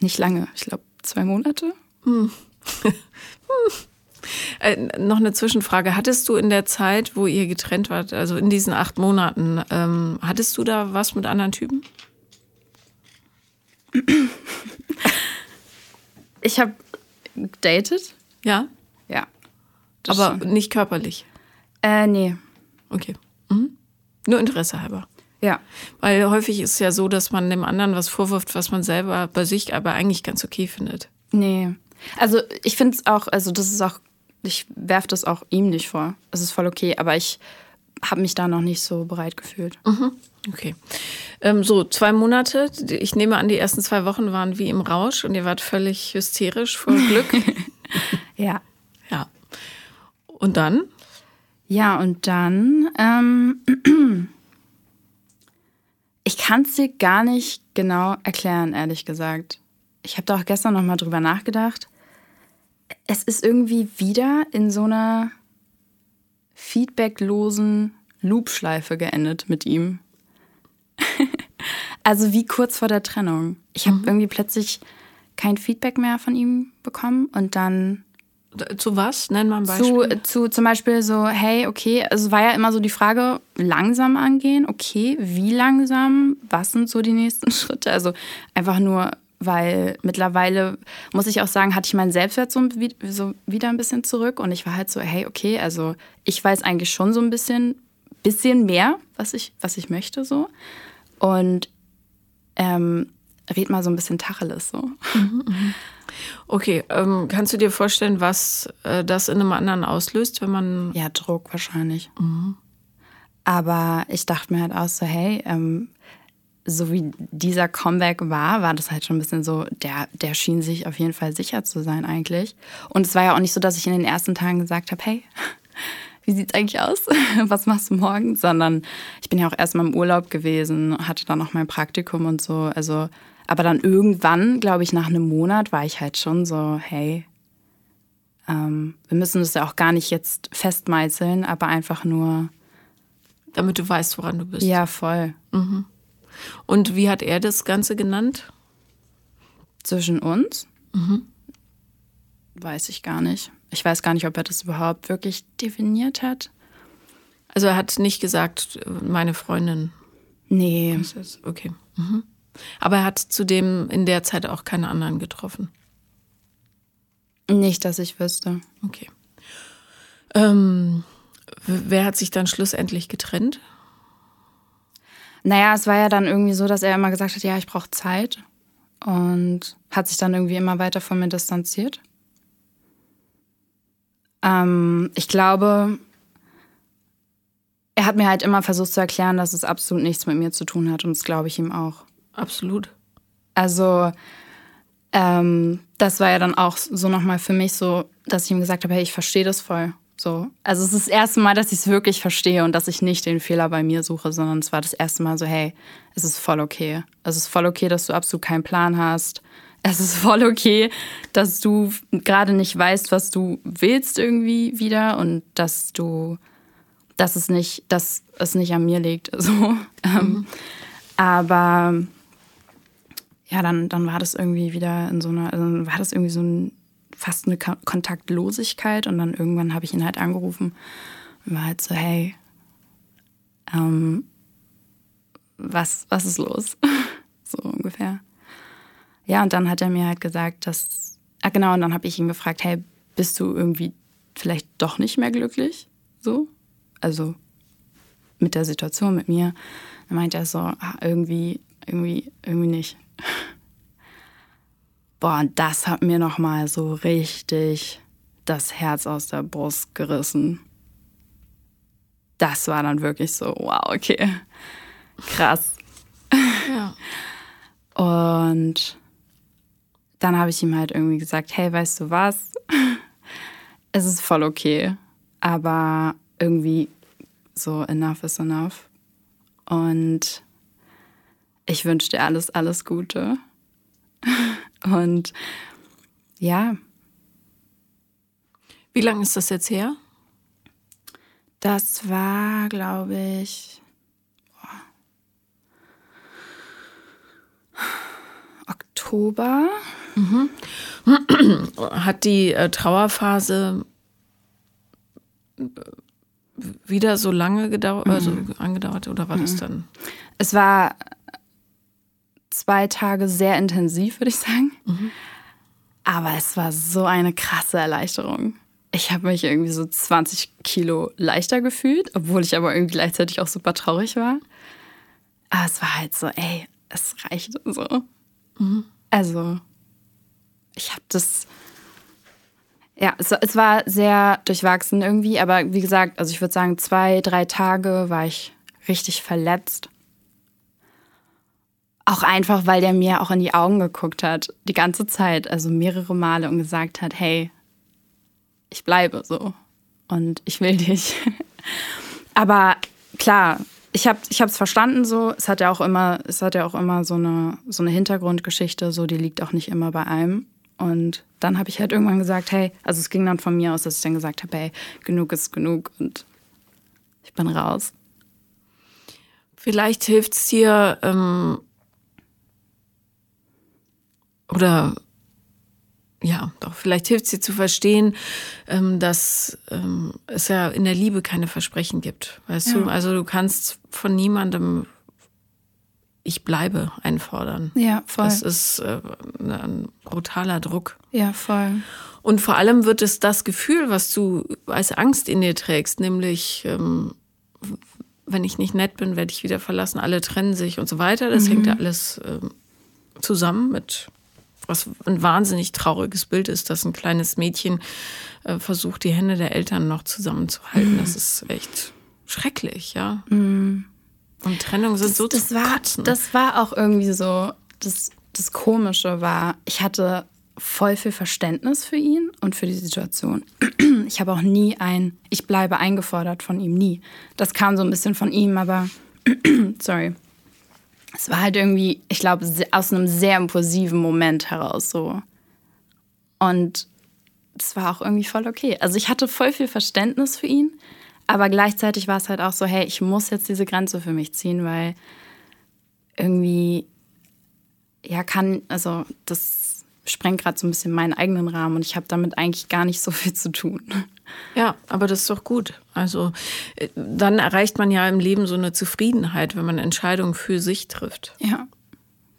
nicht lange, ich glaube zwei Monate. Hm. äh, noch eine Zwischenfrage. Hattest du in der Zeit, wo ihr getrennt wart, also in diesen acht Monaten, ähm, hattest du da was mit anderen Typen? ich habe datet. Ja? Ja. Aber schon. nicht körperlich? Äh, nee. Okay. Mhm. Nur Interesse halber. Ja. Weil häufig ist es ja so, dass man dem anderen was vorwirft, was man selber bei sich aber eigentlich ganz okay findet. Nee. Also ich finde es auch, also das ist auch, ich werfe das auch ihm nicht vor. Es ist voll okay, aber ich habe mich da noch nicht so bereit gefühlt. Mhm. Okay. Ähm, so, zwei Monate. Ich nehme an, die ersten zwei Wochen waren wie im Rausch und ihr wart völlig hysterisch vor Glück. ja. Ja. Und dann? Ja, und dann, ähm, ich kann es dir gar nicht genau erklären, ehrlich gesagt. Ich habe da auch gestern noch mal drüber nachgedacht. Es ist irgendwie wieder in so einer feedbacklosen Loopschleife geendet mit ihm. also wie kurz vor der Trennung. Ich habe mhm. irgendwie plötzlich kein Feedback mehr von ihm bekommen und dann zu was? Nenn mal ein Beispiel. Zu, zu zum Beispiel so, hey, okay, also es war ja immer so die Frage, langsam angehen, okay, wie langsam, was sind so die nächsten Schritte? Also einfach nur, weil mittlerweile, muss ich auch sagen, hatte ich meinen Selbstwert so, so wieder ein bisschen zurück und ich war halt so, hey, okay, also ich weiß eigentlich schon so ein bisschen, bisschen mehr, was ich, was ich möchte so. Und ähm, red mal so ein bisschen Tacheles so. Mhm, mh. Okay, ähm, kannst du dir vorstellen, was äh, das in einem anderen auslöst, wenn man. Ja, Druck wahrscheinlich. Mhm. Aber ich dachte mir halt auch so, hey, ähm, so wie dieser Comeback war, war das halt schon ein bisschen so, der, der schien sich auf jeden Fall sicher zu sein eigentlich. Und es war ja auch nicht so, dass ich in den ersten Tagen gesagt habe, hey, wie sieht's eigentlich aus? Was machst du morgen? Sondern ich bin ja auch erst mal im Urlaub gewesen, hatte dann noch mein Praktikum und so. Also aber dann irgendwann, glaube ich, nach einem Monat war ich halt schon so, hey, ähm, wir müssen es ja auch gar nicht jetzt festmeißeln, aber einfach nur. Damit du weißt, woran du bist. Ja, voll. Mhm. Und wie hat er das Ganze genannt? Zwischen uns? Mhm. Weiß ich gar nicht. Ich weiß gar nicht, ob er das überhaupt wirklich definiert hat. Also er hat nicht gesagt, meine Freundin. Nee. Okay. Mhm. Aber er hat zudem in der Zeit auch keine anderen getroffen. Nicht, dass ich wüsste. Okay. Ähm, wer hat sich dann schlussendlich getrennt? Naja, es war ja dann irgendwie so, dass er immer gesagt hat, ja, ich brauche Zeit. Und hat sich dann irgendwie immer weiter von mir distanziert. Ähm, ich glaube, er hat mir halt immer versucht zu erklären, dass es absolut nichts mit mir zu tun hat. Und das glaube ich ihm auch. Absolut. Also, ähm, das war ja dann auch so nochmal für mich so, dass ich ihm gesagt habe, hey, ich verstehe das voll. So. Also es ist das erste Mal, dass ich es wirklich verstehe und dass ich nicht den Fehler bei mir suche, sondern es war das erste Mal so, hey, es ist voll okay. Es ist voll okay, dass du absolut keinen Plan hast. Es ist voll okay, dass du gerade nicht weißt, was du willst irgendwie wieder und dass du, dass es nicht, dass es nicht an mir liegt. So. Mhm. aber ja, dann, dann war das irgendwie wieder in so einer, also war das irgendwie so ein fast eine Kontaktlosigkeit und dann irgendwann habe ich ihn halt angerufen und war halt so, hey, ähm, was, was ist los? so ungefähr. Ja, und dann hat er mir halt gesagt, dass, ah genau, und dann habe ich ihn gefragt, hey, bist du irgendwie vielleicht doch nicht mehr glücklich? So, also mit der Situation mit mir. Dann meinte er so, ah, irgendwie, irgendwie, irgendwie nicht. Boah, und das hat mir nochmal so richtig das Herz aus der Brust gerissen. Das war dann wirklich so, wow, okay. Krass. Ja. Und dann habe ich ihm halt irgendwie gesagt, hey, weißt du was? Es ist voll okay, aber irgendwie so enough is enough. Und ich wünsche dir alles, alles Gute. Und ja. Wie lange ist das jetzt her? Das war, glaube ich, Oktober. Mhm. Hat die äh, Trauerphase äh, wieder so lange gedauert, also mhm. angedauert oder war mhm. das dann? Es war zwei Tage sehr intensiv, würde ich sagen. Mhm. Aber es war so eine krasse Erleichterung. Ich habe mich irgendwie so 20 Kilo leichter gefühlt, obwohl ich aber irgendwie gleichzeitig auch super traurig war. Aber es war halt so, ey, es reicht so. Mhm. Also, ich habe das. Ja, es, es, war sehr durchwachsen irgendwie, aber wie gesagt, also ich würde sagen, zwei, drei Tage war ich richtig verletzt. Auch einfach, weil der mir auch in die Augen geguckt hat, die ganze Zeit, also mehrere Male und gesagt hat, hey, ich bleibe so und ich will dich. Aber klar, ich habe es verstanden so. Es hat ja auch immer, es hat ja auch immer so eine so eine Hintergrundgeschichte, so die liegt auch nicht immer bei einem. Und dann habe ich halt irgendwann gesagt, hey, also es ging dann von mir aus, dass ich dann gesagt habe, hey, genug ist genug und ich bin raus. Vielleicht hilft es dir, ähm, oder ja, doch, vielleicht hilft es dir zu verstehen, ähm, dass ähm, es ja in der Liebe keine Versprechen gibt. Weißt ja. du? Also du kannst von niemandem ich bleibe einfordern. Ja, voll. Das ist äh, ein brutaler Druck. Ja, voll. Und vor allem wird es das Gefühl, was du als Angst in dir trägst, nämlich ähm, wenn ich nicht nett bin, werde ich wieder verlassen, alle trennen sich und so weiter. Das mhm. hängt ja alles ähm, zusammen mit was ein wahnsinnig trauriges Bild ist, dass ein kleines Mädchen äh, versucht, die Hände der Eltern noch zusammenzuhalten. Mhm. Das ist echt schrecklich, ja. Mhm. Und Trennung sind das, so das war, kotzen. Das war auch irgendwie so, das, das Komische war, ich hatte voll viel Verständnis für ihn und für die Situation. Ich habe auch nie ein, ich bleibe eingefordert von ihm, nie. Das kam so ein bisschen von ihm, aber sorry es war halt irgendwie, ich glaube, aus einem sehr impulsiven Moment heraus so. Und das war auch irgendwie voll okay. Also ich hatte voll viel Verständnis für ihn, aber gleichzeitig war es halt auch so, hey, ich muss jetzt diese Grenze für mich ziehen, weil irgendwie, ja, kann, also das sprengt gerade so ein bisschen meinen eigenen Rahmen und ich habe damit eigentlich gar nicht so viel zu tun. Ja, aber das ist doch gut. Also äh, dann erreicht man ja im Leben so eine Zufriedenheit, wenn man Entscheidungen für sich trifft. Ja,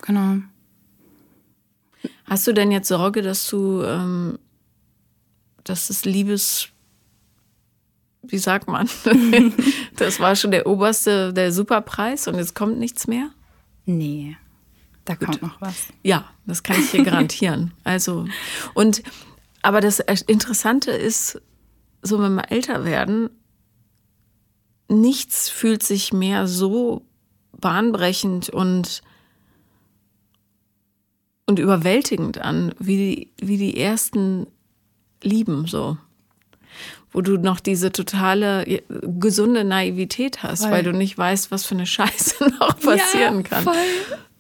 genau. Hast du denn jetzt Sorge, dass du, ähm, dass das Liebes, wie sagt man, das war schon der oberste, der Superpreis und jetzt kommt nichts mehr? Nee, da Gut. kommt noch was. Ja, das kann ich dir garantieren. also, und, aber das Interessante ist, so wenn wir älter werden, nichts fühlt sich mehr so bahnbrechend und und überwältigend an, wie die, wie die ersten Lieben so. Wo du noch diese totale gesunde Naivität hast, voll. weil du nicht weißt, was für eine Scheiße noch passieren ja, kann. Voll.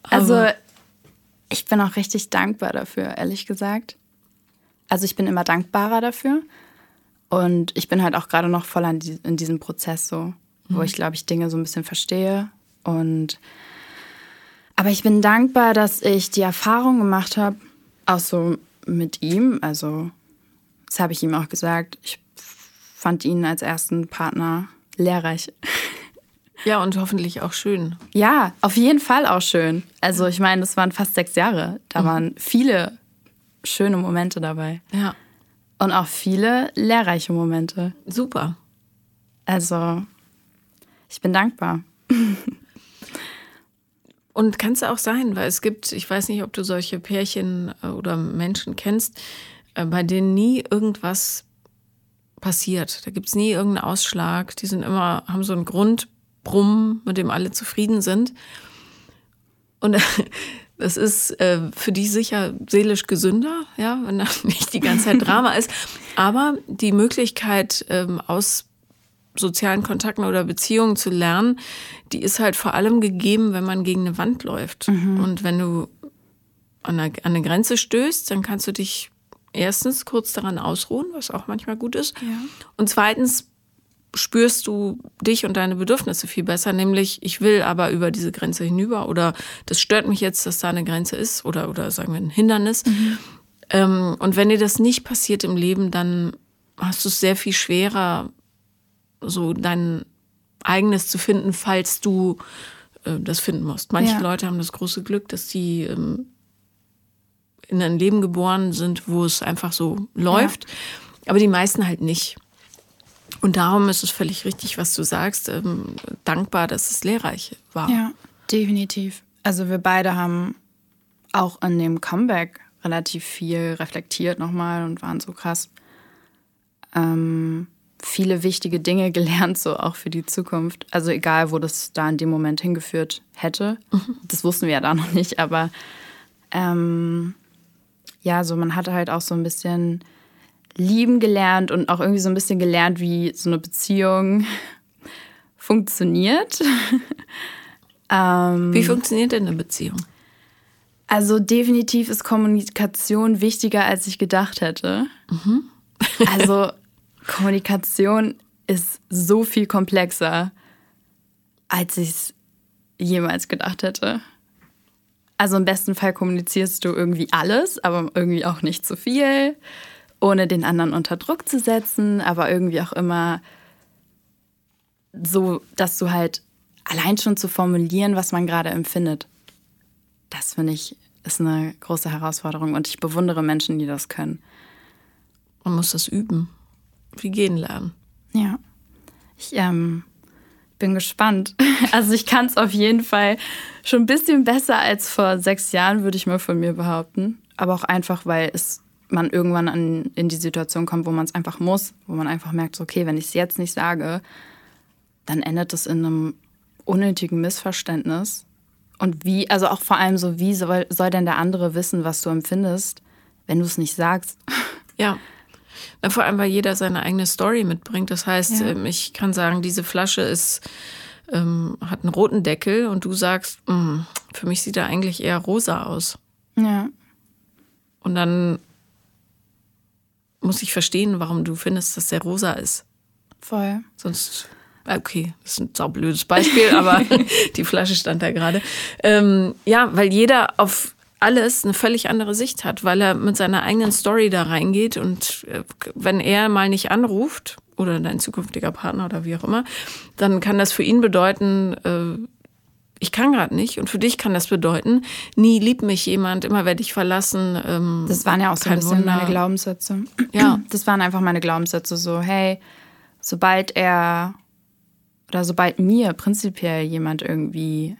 Also ich bin auch richtig dankbar dafür, ehrlich gesagt. Also ich bin immer dankbarer dafür. Und ich bin halt auch gerade noch voll in diesem Prozess so, wo mhm. ich, glaube ich, Dinge so ein bisschen verstehe und aber ich bin dankbar, dass ich die Erfahrung gemacht habe, auch so mit ihm. Also, das habe ich ihm auch gesagt. Ich fand ihn als ersten Partner lehrreich. Ja, und hoffentlich auch schön. Ja, auf jeden Fall auch schön. Also, ich meine, das waren fast sechs Jahre. Da mhm. waren viele schöne Momente dabei. Ja. Und auch viele lehrreiche Momente. Super. Also, ich bin dankbar. Und kann es auch sein, weil es gibt, ich weiß nicht, ob du solche Pärchen äh, oder Menschen kennst, äh, bei denen nie irgendwas passiert. Da gibt es nie irgendeinen Ausschlag. Die sind immer, haben so einen Grundbrumm, mit dem alle zufrieden sind. Und das ist äh, für die sicher seelisch gesünder, ja, wenn da nicht die ganze Zeit Drama ist. Aber die Möglichkeit, ähm, aus sozialen Kontakten oder Beziehungen zu lernen, die ist halt vor allem gegeben, wenn man gegen eine Wand läuft. Mhm. Und wenn du an eine, an eine Grenze stößt, dann kannst du dich erstens kurz daran ausruhen, was auch manchmal gut ist. Ja. Und zweitens spürst du dich und deine Bedürfnisse viel besser, nämlich ich will aber über diese Grenze hinüber oder das stört mich jetzt, dass da eine Grenze ist oder, oder sagen wir ein Hindernis. Mhm. Ähm, und wenn dir das nicht passiert im Leben, dann hast du es sehr viel schwerer, so dein eigenes zu finden, falls du äh, das finden musst. Manche ja. Leute haben das große Glück, dass sie ähm, in ein Leben geboren sind, wo es einfach so läuft, ja. aber die meisten halt nicht. Und darum ist es völlig richtig, was du sagst. Ähm, dankbar, dass es lehrreich war. Ja, definitiv. Also wir beide haben auch an dem Comeback relativ viel reflektiert nochmal und waren so krass. Ähm, viele wichtige Dinge gelernt, so auch für die Zukunft. Also egal, wo das da in dem Moment hingeführt hätte. Mhm. Das wussten wir ja da noch nicht, aber ähm, ja, so man hatte halt auch so ein bisschen lieben gelernt und auch irgendwie so ein bisschen gelernt, wie so eine Beziehung funktioniert. ähm, wie funktioniert denn eine Beziehung? Also definitiv ist Kommunikation wichtiger, als ich gedacht hätte. Mhm. also Kommunikation ist so viel komplexer, als ich es jemals gedacht hätte. Also im besten Fall kommunizierst du irgendwie alles, aber irgendwie auch nicht zu viel, ohne den anderen unter Druck zu setzen, aber irgendwie auch immer so, dass du halt allein schon zu formulieren, was man gerade empfindet. Das finde ich ist eine große Herausforderung und ich bewundere Menschen, die das können. Man muss das üben wie gehen lernen. Ja. Ich ähm, bin gespannt. Also ich kann es auf jeden Fall schon ein bisschen besser als vor sechs Jahren, würde ich mal von mir behaupten. Aber auch einfach, weil es man irgendwann an, in die Situation kommt, wo man es einfach muss, wo man einfach merkt, okay, wenn ich es jetzt nicht sage, dann endet es in einem unnötigen Missverständnis. Und wie, also auch vor allem so, wie soll, soll denn der andere wissen, was du empfindest, wenn du es nicht sagst? Ja. Na, vor allem, weil jeder seine eigene Story mitbringt. Das heißt, ja. Ähm, ich kann sagen, diese Flasche ist, ähm, hat einen roten Deckel und du sagst, mm, für mich sieht er eigentlich eher rosa aus. Ja. Und dann muss ich verstehen, warum du findest, dass der rosa ist. Voll. Sonst, okay, das ist ein saublödes Beispiel, aber die Flasche stand da gerade. Ähm, ja, weil jeder auf alles eine völlig andere Sicht hat, weil er mit seiner eigenen Story da reingeht und äh, wenn er mal nicht anruft oder dein zukünftiger Partner oder wie auch immer, dann kann das für ihn bedeuten, äh, ich kann gerade nicht. Und für dich kann das bedeuten, nie liebt mich jemand, immer werde ich verlassen. Ähm, das waren ja auch so ein bisschen Wunder. meine Glaubenssätze. Ja. Das waren einfach meine Glaubenssätze. So, hey, sobald er oder sobald mir prinzipiell jemand irgendwie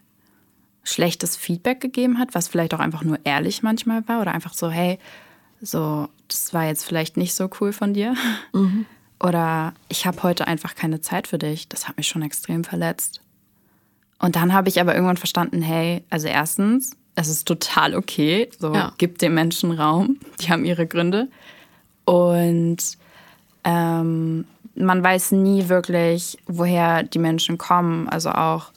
schlechtes Feedback gegeben hat, was vielleicht auch einfach nur ehrlich manchmal war oder einfach so, hey, so, das war jetzt vielleicht nicht so cool von dir. Mhm. Oder ich habe heute einfach keine Zeit für dich. Das hat mich schon extrem verletzt. Und dann habe ich aber irgendwann verstanden, hey, also erstens, es ist total okay, so ja. gibt den Menschen Raum, die haben ihre Gründe. Und ähm, man weiß nie wirklich, woher die Menschen kommen, also auch,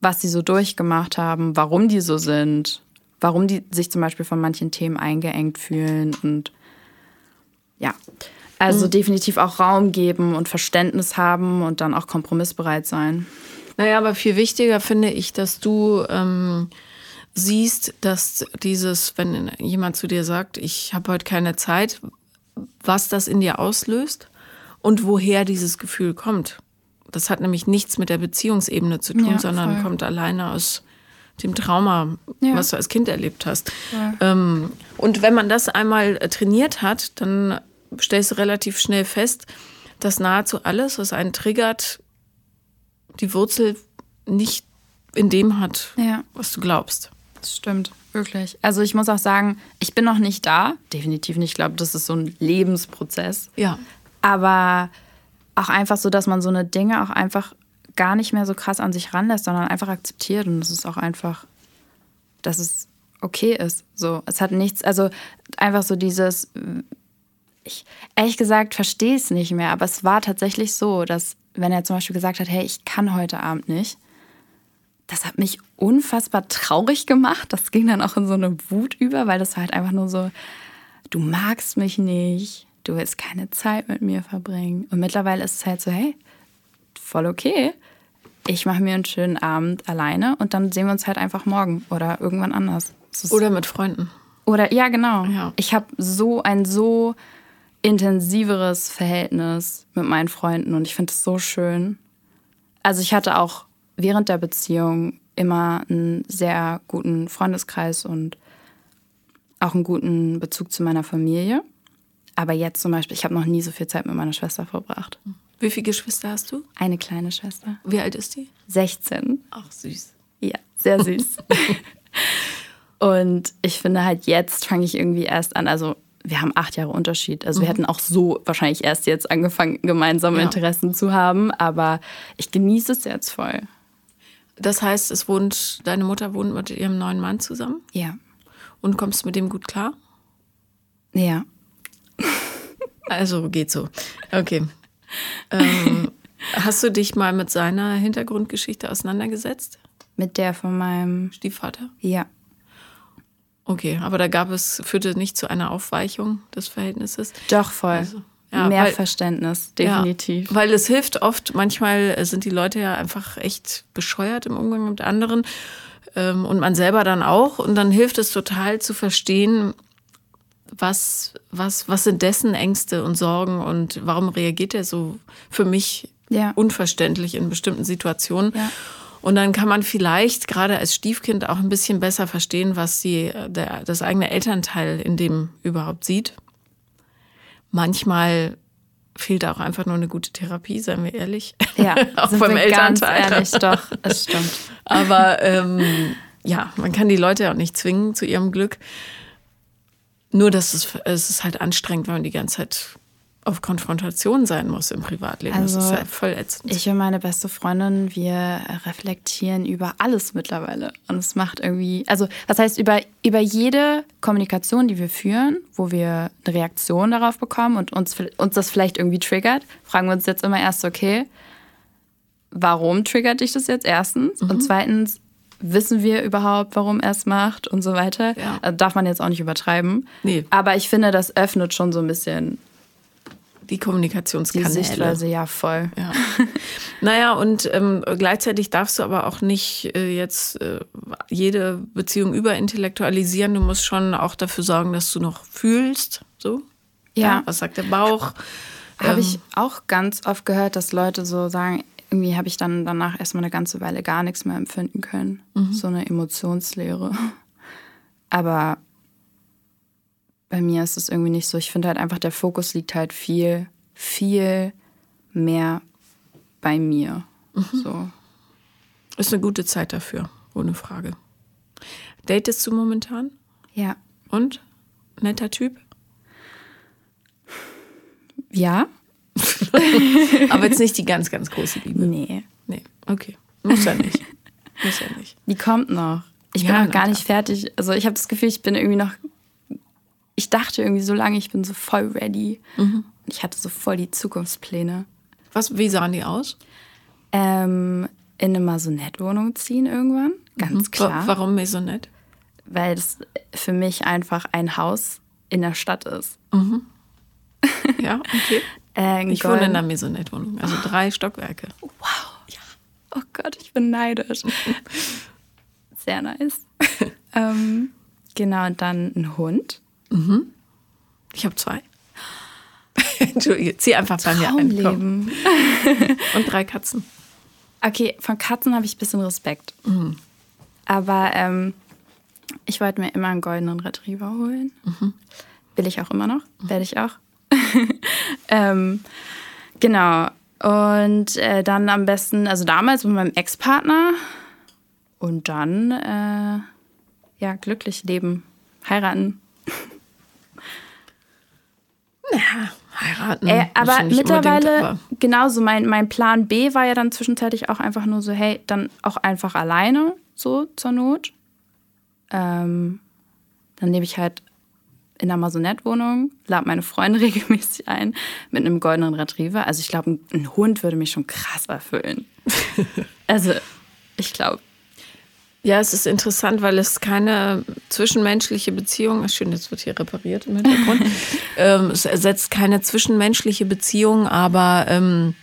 was sie so durchgemacht haben, warum die so sind, warum die sich zum Beispiel von manchen Themen eingeengt fühlen und ja, also mhm. definitiv auch Raum geben und Verständnis haben und dann auch kompromissbereit sein. Naja, aber viel wichtiger finde ich, dass du ähm, siehst, dass dieses, wenn jemand zu dir sagt, ich habe heute keine Zeit, was das in dir auslöst und woher dieses Gefühl kommt. Das hat nämlich nichts mit der Beziehungsebene zu tun, ja, sondern kommt alleine aus dem Trauma, ja. was du als Kind erlebt hast. Ja. Ähm, und wenn man das einmal trainiert hat, dann stellst du relativ schnell fest, dass nahezu alles, was einen triggert, die Wurzel nicht in dem hat, ja. was du glaubst. Das stimmt, wirklich. Also ich muss auch sagen, ich bin noch nicht da, definitiv nicht. Ich glaube, das ist so ein Lebensprozess. Ja. Aber auch einfach so, dass man so eine Dinge auch einfach gar nicht mehr so krass an sich ranlässt, sondern einfach akzeptiert. Und es ist auch einfach, dass es okay ist. So, es hat nichts, also einfach so dieses, ich ehrlich gesagt verstehe es nicht mehr, aber es war tatsächlich so, dass wenn er zum Beispiel gesagt hat, hey, ich kann heute Abend nicht, das hat mich unfassbar traurig gemacht. Das ging dann auch in so eine Wut über, weil das war halt einfach nur so, du magst mich nicht, du willst keine Zeit mit mir verbringen. Und mittlerweile ist es halt so, hey, voll okay. Ich mache mir einen schönen Abend alleine und dann sehen wir uns halt einfach morgen oder irgendwann anders. Oder mit Freunden. Oder ja, genau. Ja. Ich habe so ein so intensiveres Verhältnis mit meinen Freunden und ich finde es so schön. Also ich hatte auch während der Beziehung immer einen sehr guten Freundeskreis und auch einen guten Bezug zu meiner Familie. Aber jetzt zum Beispiel, ich habe noch nie so viel Zeit mit meiner Schwester verbracht. Wie viele Geschwister hast du? Eine kleine Schwester. Wie alt ist die? 16. Ach, süß. Ja, sehr süß. und ich finde halt, jetzt fange ich irgendwie erst an. Also wir haben acht Jahre Unterschied. Also mhm. wir hätten auch so wahrscheinlich erst jetzt angefangen, gemeinsame ja. Interessen zu haben. Aber ich genieße es jetzt voll. Das heißt, es wohnt, deine Mutter wohnt mit ihrem neuen Mann zusammen? Ja. Und kommst du mit dem gut klar? Ja. Also geht so. Okay. Ähm, hast du dich mal mit seiner Hintergrundgeschichte auseinandergesetzt? Mit der von meinem Stiefvater? Ja. Okay, aber da gab es, führte nicht zu einer Aufweichung des Verhältnisses? Doch, voll. Also, ja, Mehr weil, Verständnis, definitiv. Ja, weil es hilft oft, manchmal sind die Leute ja einfach echt bescheuert im Umgang mit anderen ähm, und man selber dann auch. Und dann hilft es total zu verstehen, was, was, was sind dessen Ängste und Sorgen und warum reagiert er so für mich ja. unverständlich in bestimmten Situationen. Ja. Und dann kann man vielleicht gerade als Stiefkind auch ein bisschen besser verstehen, was die, der, das eigene Elternteil in dem überhaupt sieht. Manchmal fehlt auch einfach nur eine gute Therapie, seien wir ehrlich. Ja, auch sind beim wir Elternteil. Ganz ehrlich, doch, es stimmt. Aber ähm, ja, man kann die Leute auch nicht zwingen zu ihrem Glück. Nur, dass es, es ist halt anstrengend, wenn man die ganze Zeit auf Konfrontation sein muss im Privatleben. Also, das ist ja voll ätzend. Ich und meine beste Freundin, wir reflektieren über alles mittlerweile. Und es macht irgendwie, also das heißt, über, über jede Kommunikation, die wir führen, wo wir eine Reaktion darauf bekommen und uns, uns das vielleicht irgendwie triggert, fragen wir uns jetzt immer erst, okay, warum triggert dich das jetzt erstens? Mhm. Und zweitens, wissen wir überhaupt, warum er es macht und so weiter. Ja. Also darf man jetzt auch nicht übertreiben. Nee. Aber ich finde, das öffnet schon so ein bisschen Die die Kommunikationskanäle. Sichtweise, ja, voll. Ja. naja, und ähm, gleichzeitig darfst du aber auch nicht äh, jetzt äh, jede Beziehung überintellektualisieren. Du musst schon auch dafür sorgen, dass du noch fühlst. So. Ja. Was sagt der Bauch? Habe Ähm, ich auch ganz oft gehört, dass Leute so sagen, irgendwie habe ich dann danach erstmal eine ganze Weile gar nichts mehr empfinden können. So eine Emotionslehre. Aber bei mir ist es irgendwie nicht so. Ich finde halt einfach, der Fokus liegt halt viel, viel mehr bei mir. So. Ist eine gute Zeit dafür, ohne Frage. Datest du momentan? Ja. Und? Netter Typ? Ja? Aber jetzt nicht die ganz, ganz große Liebe. Nee. Nee, okay. Muss ja nicht. Muss ja nicht. Die kommt noch. Ich bin Ja, noch gar nicht fertig. Also ich habe das Gefühl, ich bin irgendwie noch. Ich dachte irgendwie so lange, ich bin so voll ready. Und ich hatte so voll die Zukunftspläne. Was, wie sahen die aus? Ähm, in eine Masonette-Wohnung ziehen irgendwann. Ganz klar. Wa- Warum Maisonette? Weil es für mich einfach ein Haus in der Stadt ist. Ja, okay. Äh, Ich wohne in einer Maisonette-Wohnung, also drei Stockwerke. Oh Gott, ich bin neidisch. Sehr nice. ähm, genau, und dann ein Hund. Ich habe zwei. Entschuldige, zieh einfach bei mir ein. Und drei Katzen. Okay, von Katzen habe ich ein bisschen Respekt. Aber ähm, ich wollte mir immer einen goldenen Retriever holen. Will ich auch immer noch. Werde ich auch. ähm, genau. Und äh, dann am besten, also damals mit meinem Ex-Partner. Und dann, äh, ja, glücklich leben. Heiraten. Heiraten. Äh, aber mittlerweile, aber- genauso, mein, mein Plan B war ja dann zwischenzeitlich auch einfach nur so, hey, dann auch einfach alleine, so zur Not. Ähm, dann lebe ich halt in einer Masonette-Wohnung, lade meine Freunde regelmäßig ein mit einem goldenen Retriever. Also ich glaube, ein, ein Hund würde mich schon krass erfüllen. also ich glaube, Ja, es ist interessant, weil es keine zwischenmenschliche Beziehung, schön, jetzt wird hier repariert im Hintergrund, ähm, es ersetzt keine zwischenmenschliche Beziehung, aber ähm,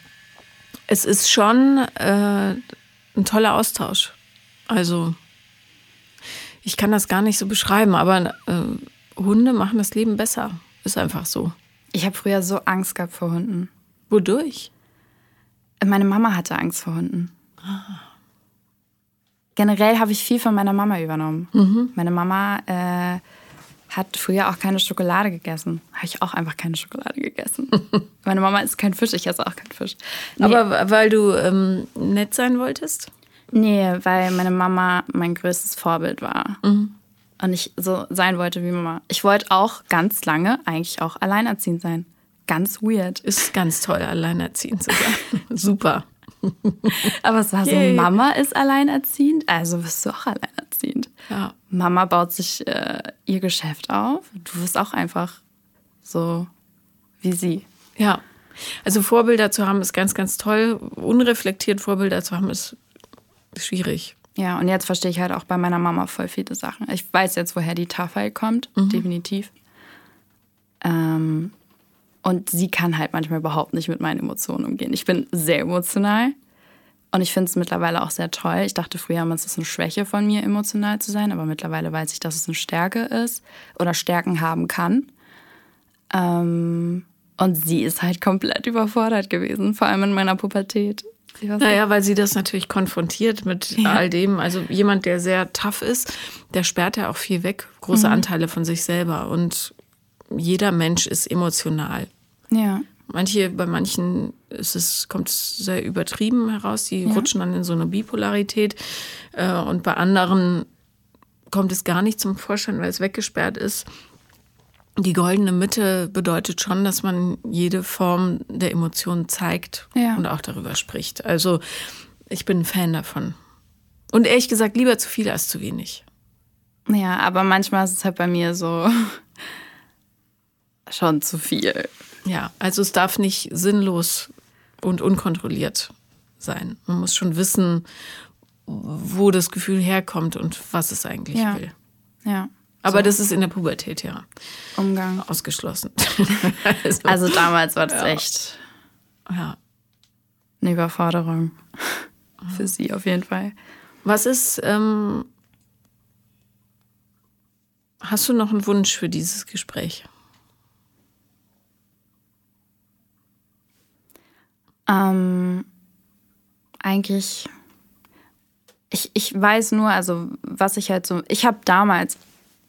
es ist schon äh, ein toller Austausch. Also ich kann das gar nicht so beschreiben, aber äh, Hunde machen das Leben besser. Ist einfach so. ich habe früher so Angst gehabt vor Hunden. Wodurch? Meine Mama hatte Angst vor Hunden. Generell habe ich viel von meiner Mama übernommen. Meine Mama äh, hat früher auch keine Schokolade gegessen. Habe ich auch einfach keine Schokolade gegessen. Meine Mama isst kein Fisch, ich esse auch keinen Fisch. Nee, Aber weil du ähm, nett sein wolltest? nee, weil meine Mama mein größtes Vorbild war. Und ich so sein wollte wie Mama. Ich wollte auch ganz lange eigentlich auch alleinerziehend sein. Ganz weird. Ist ganz toll, alleinerziehend zu sein. Super. Aber es war so, Yay. Mama ist alleinerziehend, also bist du auch alleinerziehend. Ja. Mama baut sich äh, ihr Geschäft auf. Du wirst auch einfach so wie sie. Ja. Also Vorbilder zu haben ist ganz, ganz toll. Unreflektiert Vorbilder zu haben ist schwierig. Ja, und jetzt verstehe ich halt auch bei meiner Mama voll viele Sachen. Ich weiß jetzt, woher die Tafel kommt, definitiv. Ähm, und sie kann halt manchmal überhaupt nicht mit meinen Emotionen umgehen. Ich bin sehr emotional und ich finde es mittlerweile auch sehr toll. Ich dachte früher, es ist eine Schwäche von mir, emotional zu sein, aber mittlerweile weiß ich, dass es eine Stärke ist oder Stärken haben kann. Ähm, und sie ist halt komplett überfordert gewesen, vor allem in meiner Pubertät. Naja, weil sie das natürlich konfrontiert mit all dem. Also jemand, der sehr tough ist, der sperrt ja auch viel weg, große Anteile von sich selber. Und jeder Mensch ist emotional. ja. Manche, bei manchen ist es, kommt es sehr übertrieben heraus, die rutschen dann in so eine Bipolarität. Äh, Und bei anderen kommt es gar nicht zum Vorschein, weil es weggesperrt ist. Die goldene Mitte bedeutet schon, dass man jede Form der Emotionen zeigt Ja. und auch darüber spricht. Also ich bin ein Fan davon. Und ehrlich gesagt, lieber zu viel als zu wenig. Ja, aber manchmal ist es halt bei mir so schon zu viel. Ja, also es darf nicht sinnlos und unkontrolliert sein. Man muss schon wissen, wo das Gefühl herkommt und was es eigentlich Ja. will. Ja. Aber So. das ist in der Pubertät ja Umgang. ausgeschlossen. also, Also damals war das Ja. echt ja. eine Überforderung. Für sie auf jeden Fall. Was ist, ähm, hast du noch einen Wunsch für dieses Gespräch? Ähm, eigentlich, ich, ich weiß nur, also was ich halt so, ich habe damals,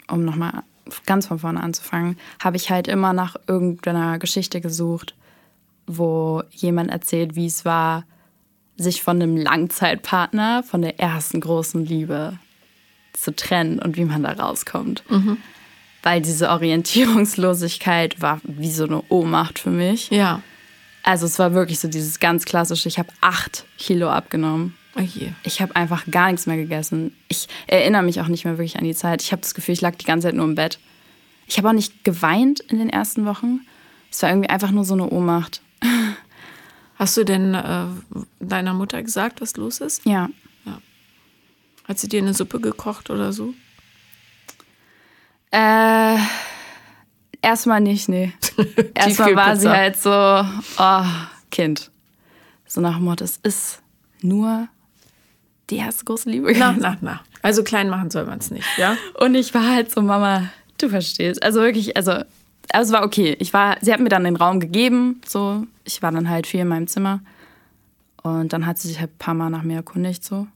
um nochmal ganz von vorne anzufangen, habe ich halt immer nach irgendeiner Geschichte gesucht, wo jemand erzählt, wie es war, sich von einem Langzeitpartner, von der ersten großen Liebe zu trennen und wie man da rauskommt. Weil diese Orientierungslosigkeit war wie so eine Ohnmacht für mich. Ja. Also es war wirklich so dieses ganz klassische, ich habe acht Kilo abgenommen. Oh. Ich habe einfach gar nichts mehr gegessen. Ich erinnere mich auch nicht mehr wirklich an die Zeit. Ich habe das Gefühl, ich lag die ganze Zeit nur im Bett. Ich habe auch nicht geweint in den ersten Wochen. Es war irgendwie einfach nur so eine Ohnmacht. Hast du denn äh, deiner Mutter gesagt, was los ist? Ja. Hat sie dir eine Suppe gekocht oder so? Äh, erstmal nicht, nee. Erstmal war sie halt so, oh, Kind. So nach dem Motto, es ist nur die erste große Liebe. Na, na, na. Also klein machen soll man es nicht, ja? Und ich war halt so, Mama, du verstehst. Also wirklich, also, also es war okay. Ich war, sie hat mir dann den Raum gegeben, so. Ich war dann halt viel in meinem Zimmer. Und dann hat sie sich halt ein paar Mal nach mir erkundigt, so.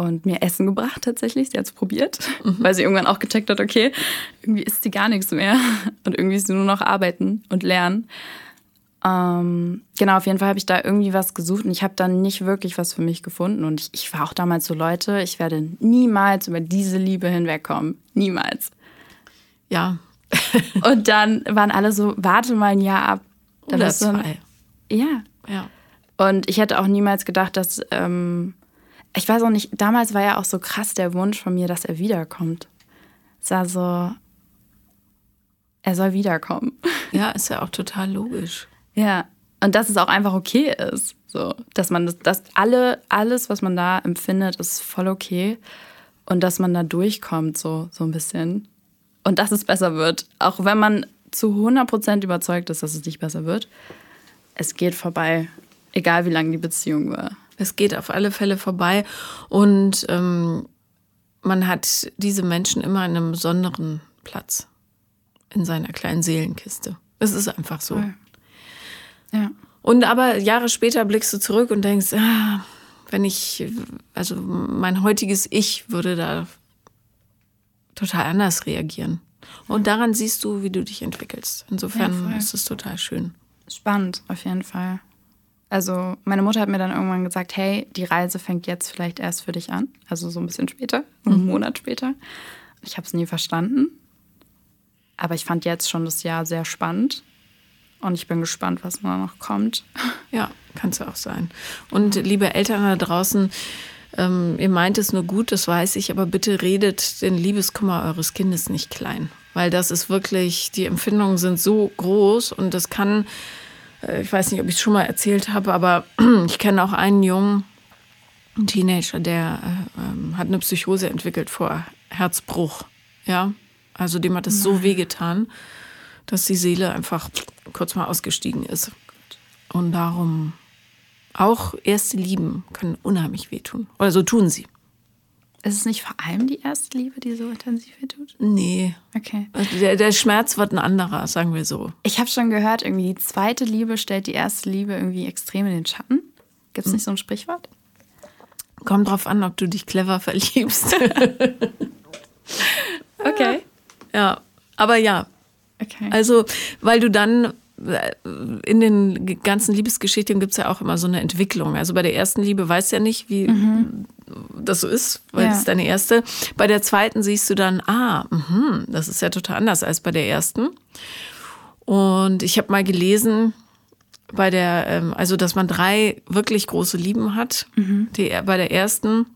Und mir Essen gebracht tatsächlich. Sie hat es probiert, weil sie irgendwann auch gecheckt hat, okay, irgendwie isst sie gar nichts mehr. Und irgendwie ist sie nur noch arbeiten und lernen. Ähm, genau, auf jeden Fall habe ich da irgendwie was gesucht und ich habe dann nicht wirklich was für mich gefunden. Und ich, ich war auch damals so, Leute, ich werde niemals über diese Liebe hinwegkommen. Niemals. Ja. Und dann waren alle so, warte mal ein Jahr ab. Dann Oder ist dann- zwei. Ja. Ja. Und ich hätte auch niemals gedacht, dass, ähm, ich weiß auch nicht, damals war ja auch so krass der Wunsch von mir, dass er wiederkommt. Es war so, er soll wiederkommen. Ja, ist ja auch total logisch. Ja. Und dass es auch einfach okay ist. So, dass man das, dass alle, alles, was man da empfindet, ist voll okay. Und dass man da durchkommt, so, so ein bisschen. Und dass es besser wird. Auch wenn man zu 100% überzeugt ist, dass es nicht besser wird. Es geht vorbei. Egal wie lang die Beziehung war. Es geht auf alle Fälle vorbei und ähm, man hat diese Menschen immer an einem besonderen Platz in seiner kleinen Seelenkiste. Es ist einfach so. Voll. Ja. Und aber Jahre später blickst du zurück und denkst, ah, wenn ich, also mein heutiges Ich würde da total anders reagieren. Und daran siehst du, wie du dich entwickelst. Ja, Insofern voll. ist es total schön. Spannend, auf jeden Fall. Also, meine Mutter hat mir dann irgendwann gesagt: Hey, die Reise fängt jetzt vielleicht erst für dich an. Also, so ein bisschen später, einen Monat später. Ich habe es nie verstanden. Aber ich fand jetzt schon das Jahr sehr spannend. Und ich bin gespannt, was da noch kommt. Ja, kann es ja auch sein. Und liebe Eltern da draußen, ähm, ihr meint es nur gut, das weiß ich, aber bitte redet den Liebeskummer eures Kindes nicht klein. Weil das ist wirklich, die Empfindungen sind so groß und das kann, ich weiß nicht, ob ich es schon mal erzählt habe, aber ich kenne auch einen Jungen, einen Teenager, der äh, ähm, hat eine Psychose entwickelt vor Herzbruch. Ja, also dem hat es so wehgetan, dass die Seele einfach kurz mal ausgestiegen ist. Und darum auch erste Lieben können unheimlich wehtun. Oder so tun sie. Ist es nicht vor allem die erste Liebe, die so intensiv wird? Nee. Okay. Also Der, der Schmerz wird ein anderer, sagen wir so. Ich habe schon gehört, irgendwie die zweite Liebe stellt die erste Liebe irgendwie extrem in den Schatten. Gibt es nicht so ein Sprichwort? Kommt drauf an, ob du dich clever verliebst. Okay. ja. Aber ja. Okay. Also, weil du dann in den ganzen Liebesgeschichten gibt es ja auch immer so eine Entwicklung. Also bei der ersten Liebe weißt du ja nicht, wie das so ist, weil Ja. das ist deine erste. Bei der zweiten siehst du dann, ah, mhm, das ist ja total anders als bei der ersten. Und ich habe mal gelesen, bei der, ähm, also dass man drei wirklich große Lieben hat. Die, bei der ersten,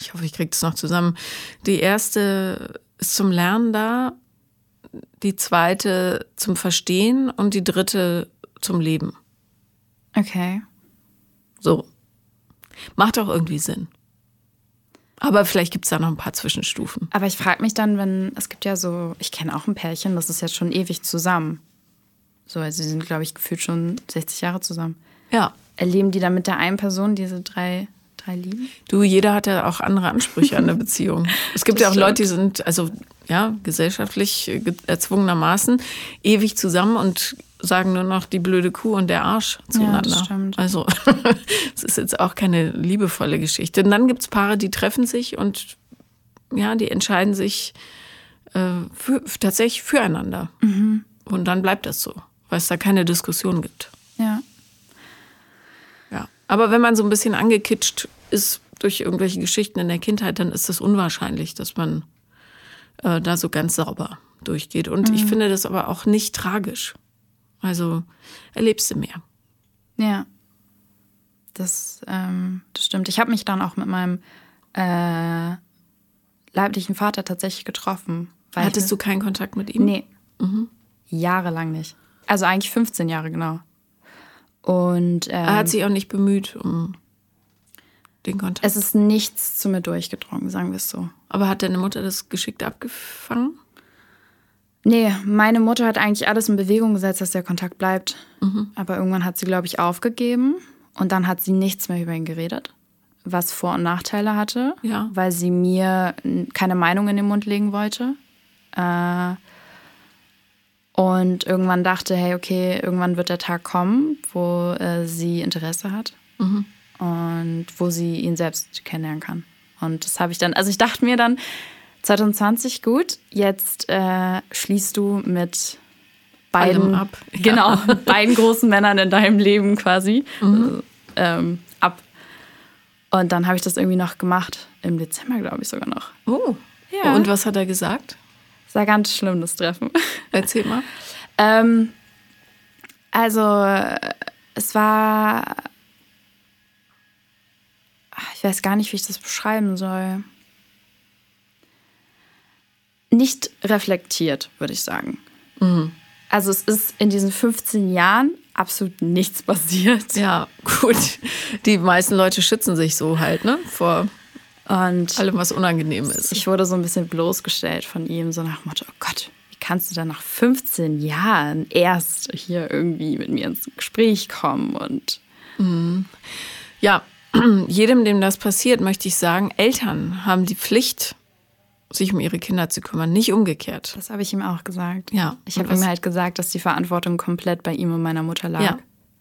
ich hoffe, ich kriege das noch zusammen. Die erste ist zum Lernen da, die zweite zum Verstehen und die dritte zum Leben. okay. So. Macht auch irgendwie Sinn. Aber vielleicht gibt es da noch ein paar Zwischenstufen. Aber ich frage mich dann, wenn, es gibt ja so, ich kenne auch ein Pärchen, das ist jetzt schon ewig zusammen. So, also sie sind, glaube ich, gefühlt schon 60 Jahre zusammen. Ja. Erleben die dann mit der einen Person diese drei, drei Lieben? Du, jeder hat ja auch andere Ansprüche an eine Beziehung. Es gibt Das ja auch stimmt. Leute, die sind, also ja, gesellshaftlich äh, ge- erzwungenermaßen ewig zusammen und sagen nur noch die blöde Kuh und der Arsch zueinander. das stimmt. Also, es ist jetzt auch keine liebevolle Geschichte. Und dann gibt es Paare, die treffen sich und ja, die entscheiden sich äh, für, tatsächlich füreinander. Mhm. Und dann bleibt das so, weil es da keine Diskussion gibt. Ja. Aber wenn man so ein bisschen angekitscht ist durch irgendwelche Geschichten in der Kindheit, dann ist es unwahrscheinlich, dass man äh, da so ganz sauber durchgeht. Und ich finde das aber auch nicht tragisch. Also erlebst du mehr. Ja. Das, ähm, das stimmt. Ich habe mich dann auch mit meinem äh, leiblichen Vater tatsächlich getroffen. weil Hattest du keinen Kontakt mit ihm? Nee. Jahrelang nicht. Also eigentlich 15 Jahre genau. Und ähm, Er hat sich auch nicht bemüht um den Kontakt. es ist nichts zu mir durchgedrungen, sagen wir es so. aber hat deine Mutter das geschickt abgefangen? Nee, meine Mutter hat eigentlich alles in Bewegung gesetzt, dass der Kontakt bleibt. Aber irgendwann hat sie, glaube ich, aufgegeben. Und dann hat sie nichts mehr über ihn geredet. Was Vor- und Nachteile hatte. Ja. Weil sie mir keine Meinung in den Mund legen wollte. Äh, und irgendwann dachte, hey, okay, irgendwann wird der Tag kommen, wo äh, sie Interesse hat. Und wo sie ihn selbst kennenlernen kann. Und das habe ich dann, also ich dachte mir dann, 2020, gut, jetzt äh, schließt du mit beiden, ab. Ja. genau, beiden großen Männern in deinem Leben quasi Mhm. ähm, ab. Und dann habe ich das irgendwie noch gemacht, im Dezember, glaube ich sogar noch. Oh. Ja. Und was hat er gesagt? Es war ganz schlimm, das Treffen. Erzähl mal. Ähm, also, es war. Ich weiß gar nicht, wie ich das beschreiben soll. Nicht reflektiert, würde ich sagen. Also, es ist in diesen 15 Jahren absolut nichts passiert. Ja, gut. Die meisten Leute schützen sich so halt, ne? Vor Und allem, was unangenehm ist. ich wurde so ein bisschen bloßgestellt von ihm, so nach dem Motto: Oh Gott, wie kannst du dann nach 15 Jahren erst hier irgendwie mit mir ins Gespräch kommen? Und Ja, jedem, dem das passiert, möchte ich sagen, Eltern haben die Pflicht, sich um ihre Kinder zu kümmern, nicht umgekehrt. Das habe ich ihm auch gesagt. Ja. Ich habe ihm halt gesagt, dass die Verantwortung komplett bei ihm und meiner Mutter lag. Ja.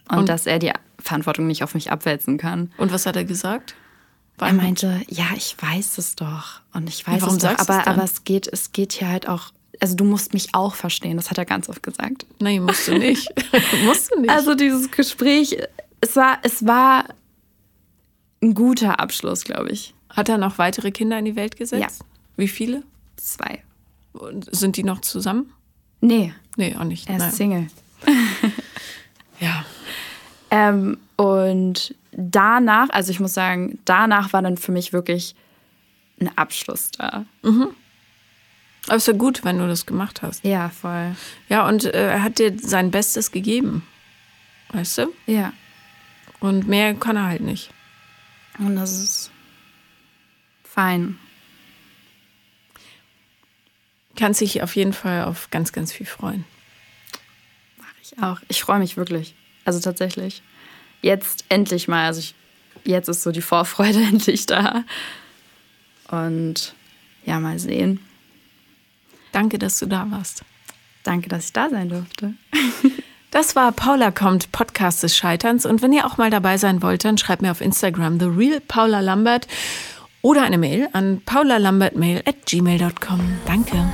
Und, Und- dass er die Verantwortung nicht auf mich abwälzen kann. Und was hat er gesagt? Er meinte, ja, ich weiß es doch. Und ich weiß warum es doch. es Aber, aber es geht, es geht hier halt auch. Also du musst mich auch verstehen. Das hat er ganz oft gesagt. Nein, musst du nicht. musst du nicht. Also dieses Gespräch, es war, es war ein guter Abschluss, glaube ich. hat er noch weitere Kinder in die Welt gesetzt? Ja. Wie viele? Zwei. Und sind die noch zusammen? Nee, Nee, auch nicht. er ist Nein. Single. Ja. Ähm, und danach, also ich muss sagen, danach war dann für mich wirklich ein Abschluss da. Aber es ja gut, wenn du das gemacht hast. Ja, voll. Ja, und äh, er hat dir sein Bestes gegeben. Weißt du? Ja. Und mehr kann er halt nicht. Und das ist fein. Kannst dich auf jeden Fall auf ganz, ganz viel freuen. Ich auch. Ich freue mich wirklich. Also tatsächlich. Jetzt endlich mal. Also ich, jetzt ist so die Vorfreude endlich da. Und ja, mal sehen. Danke, dass du da warst. Danke, dass ich da sein durfte. Das war Paula kommt, Podcast des Scheiterns. Und wenn ihr auch mal dabei sein wollt, dann schreibt mir auf Instagram The Real Paula Lambert oder eine Mail an paulalambertmail at gmail.com. Danke.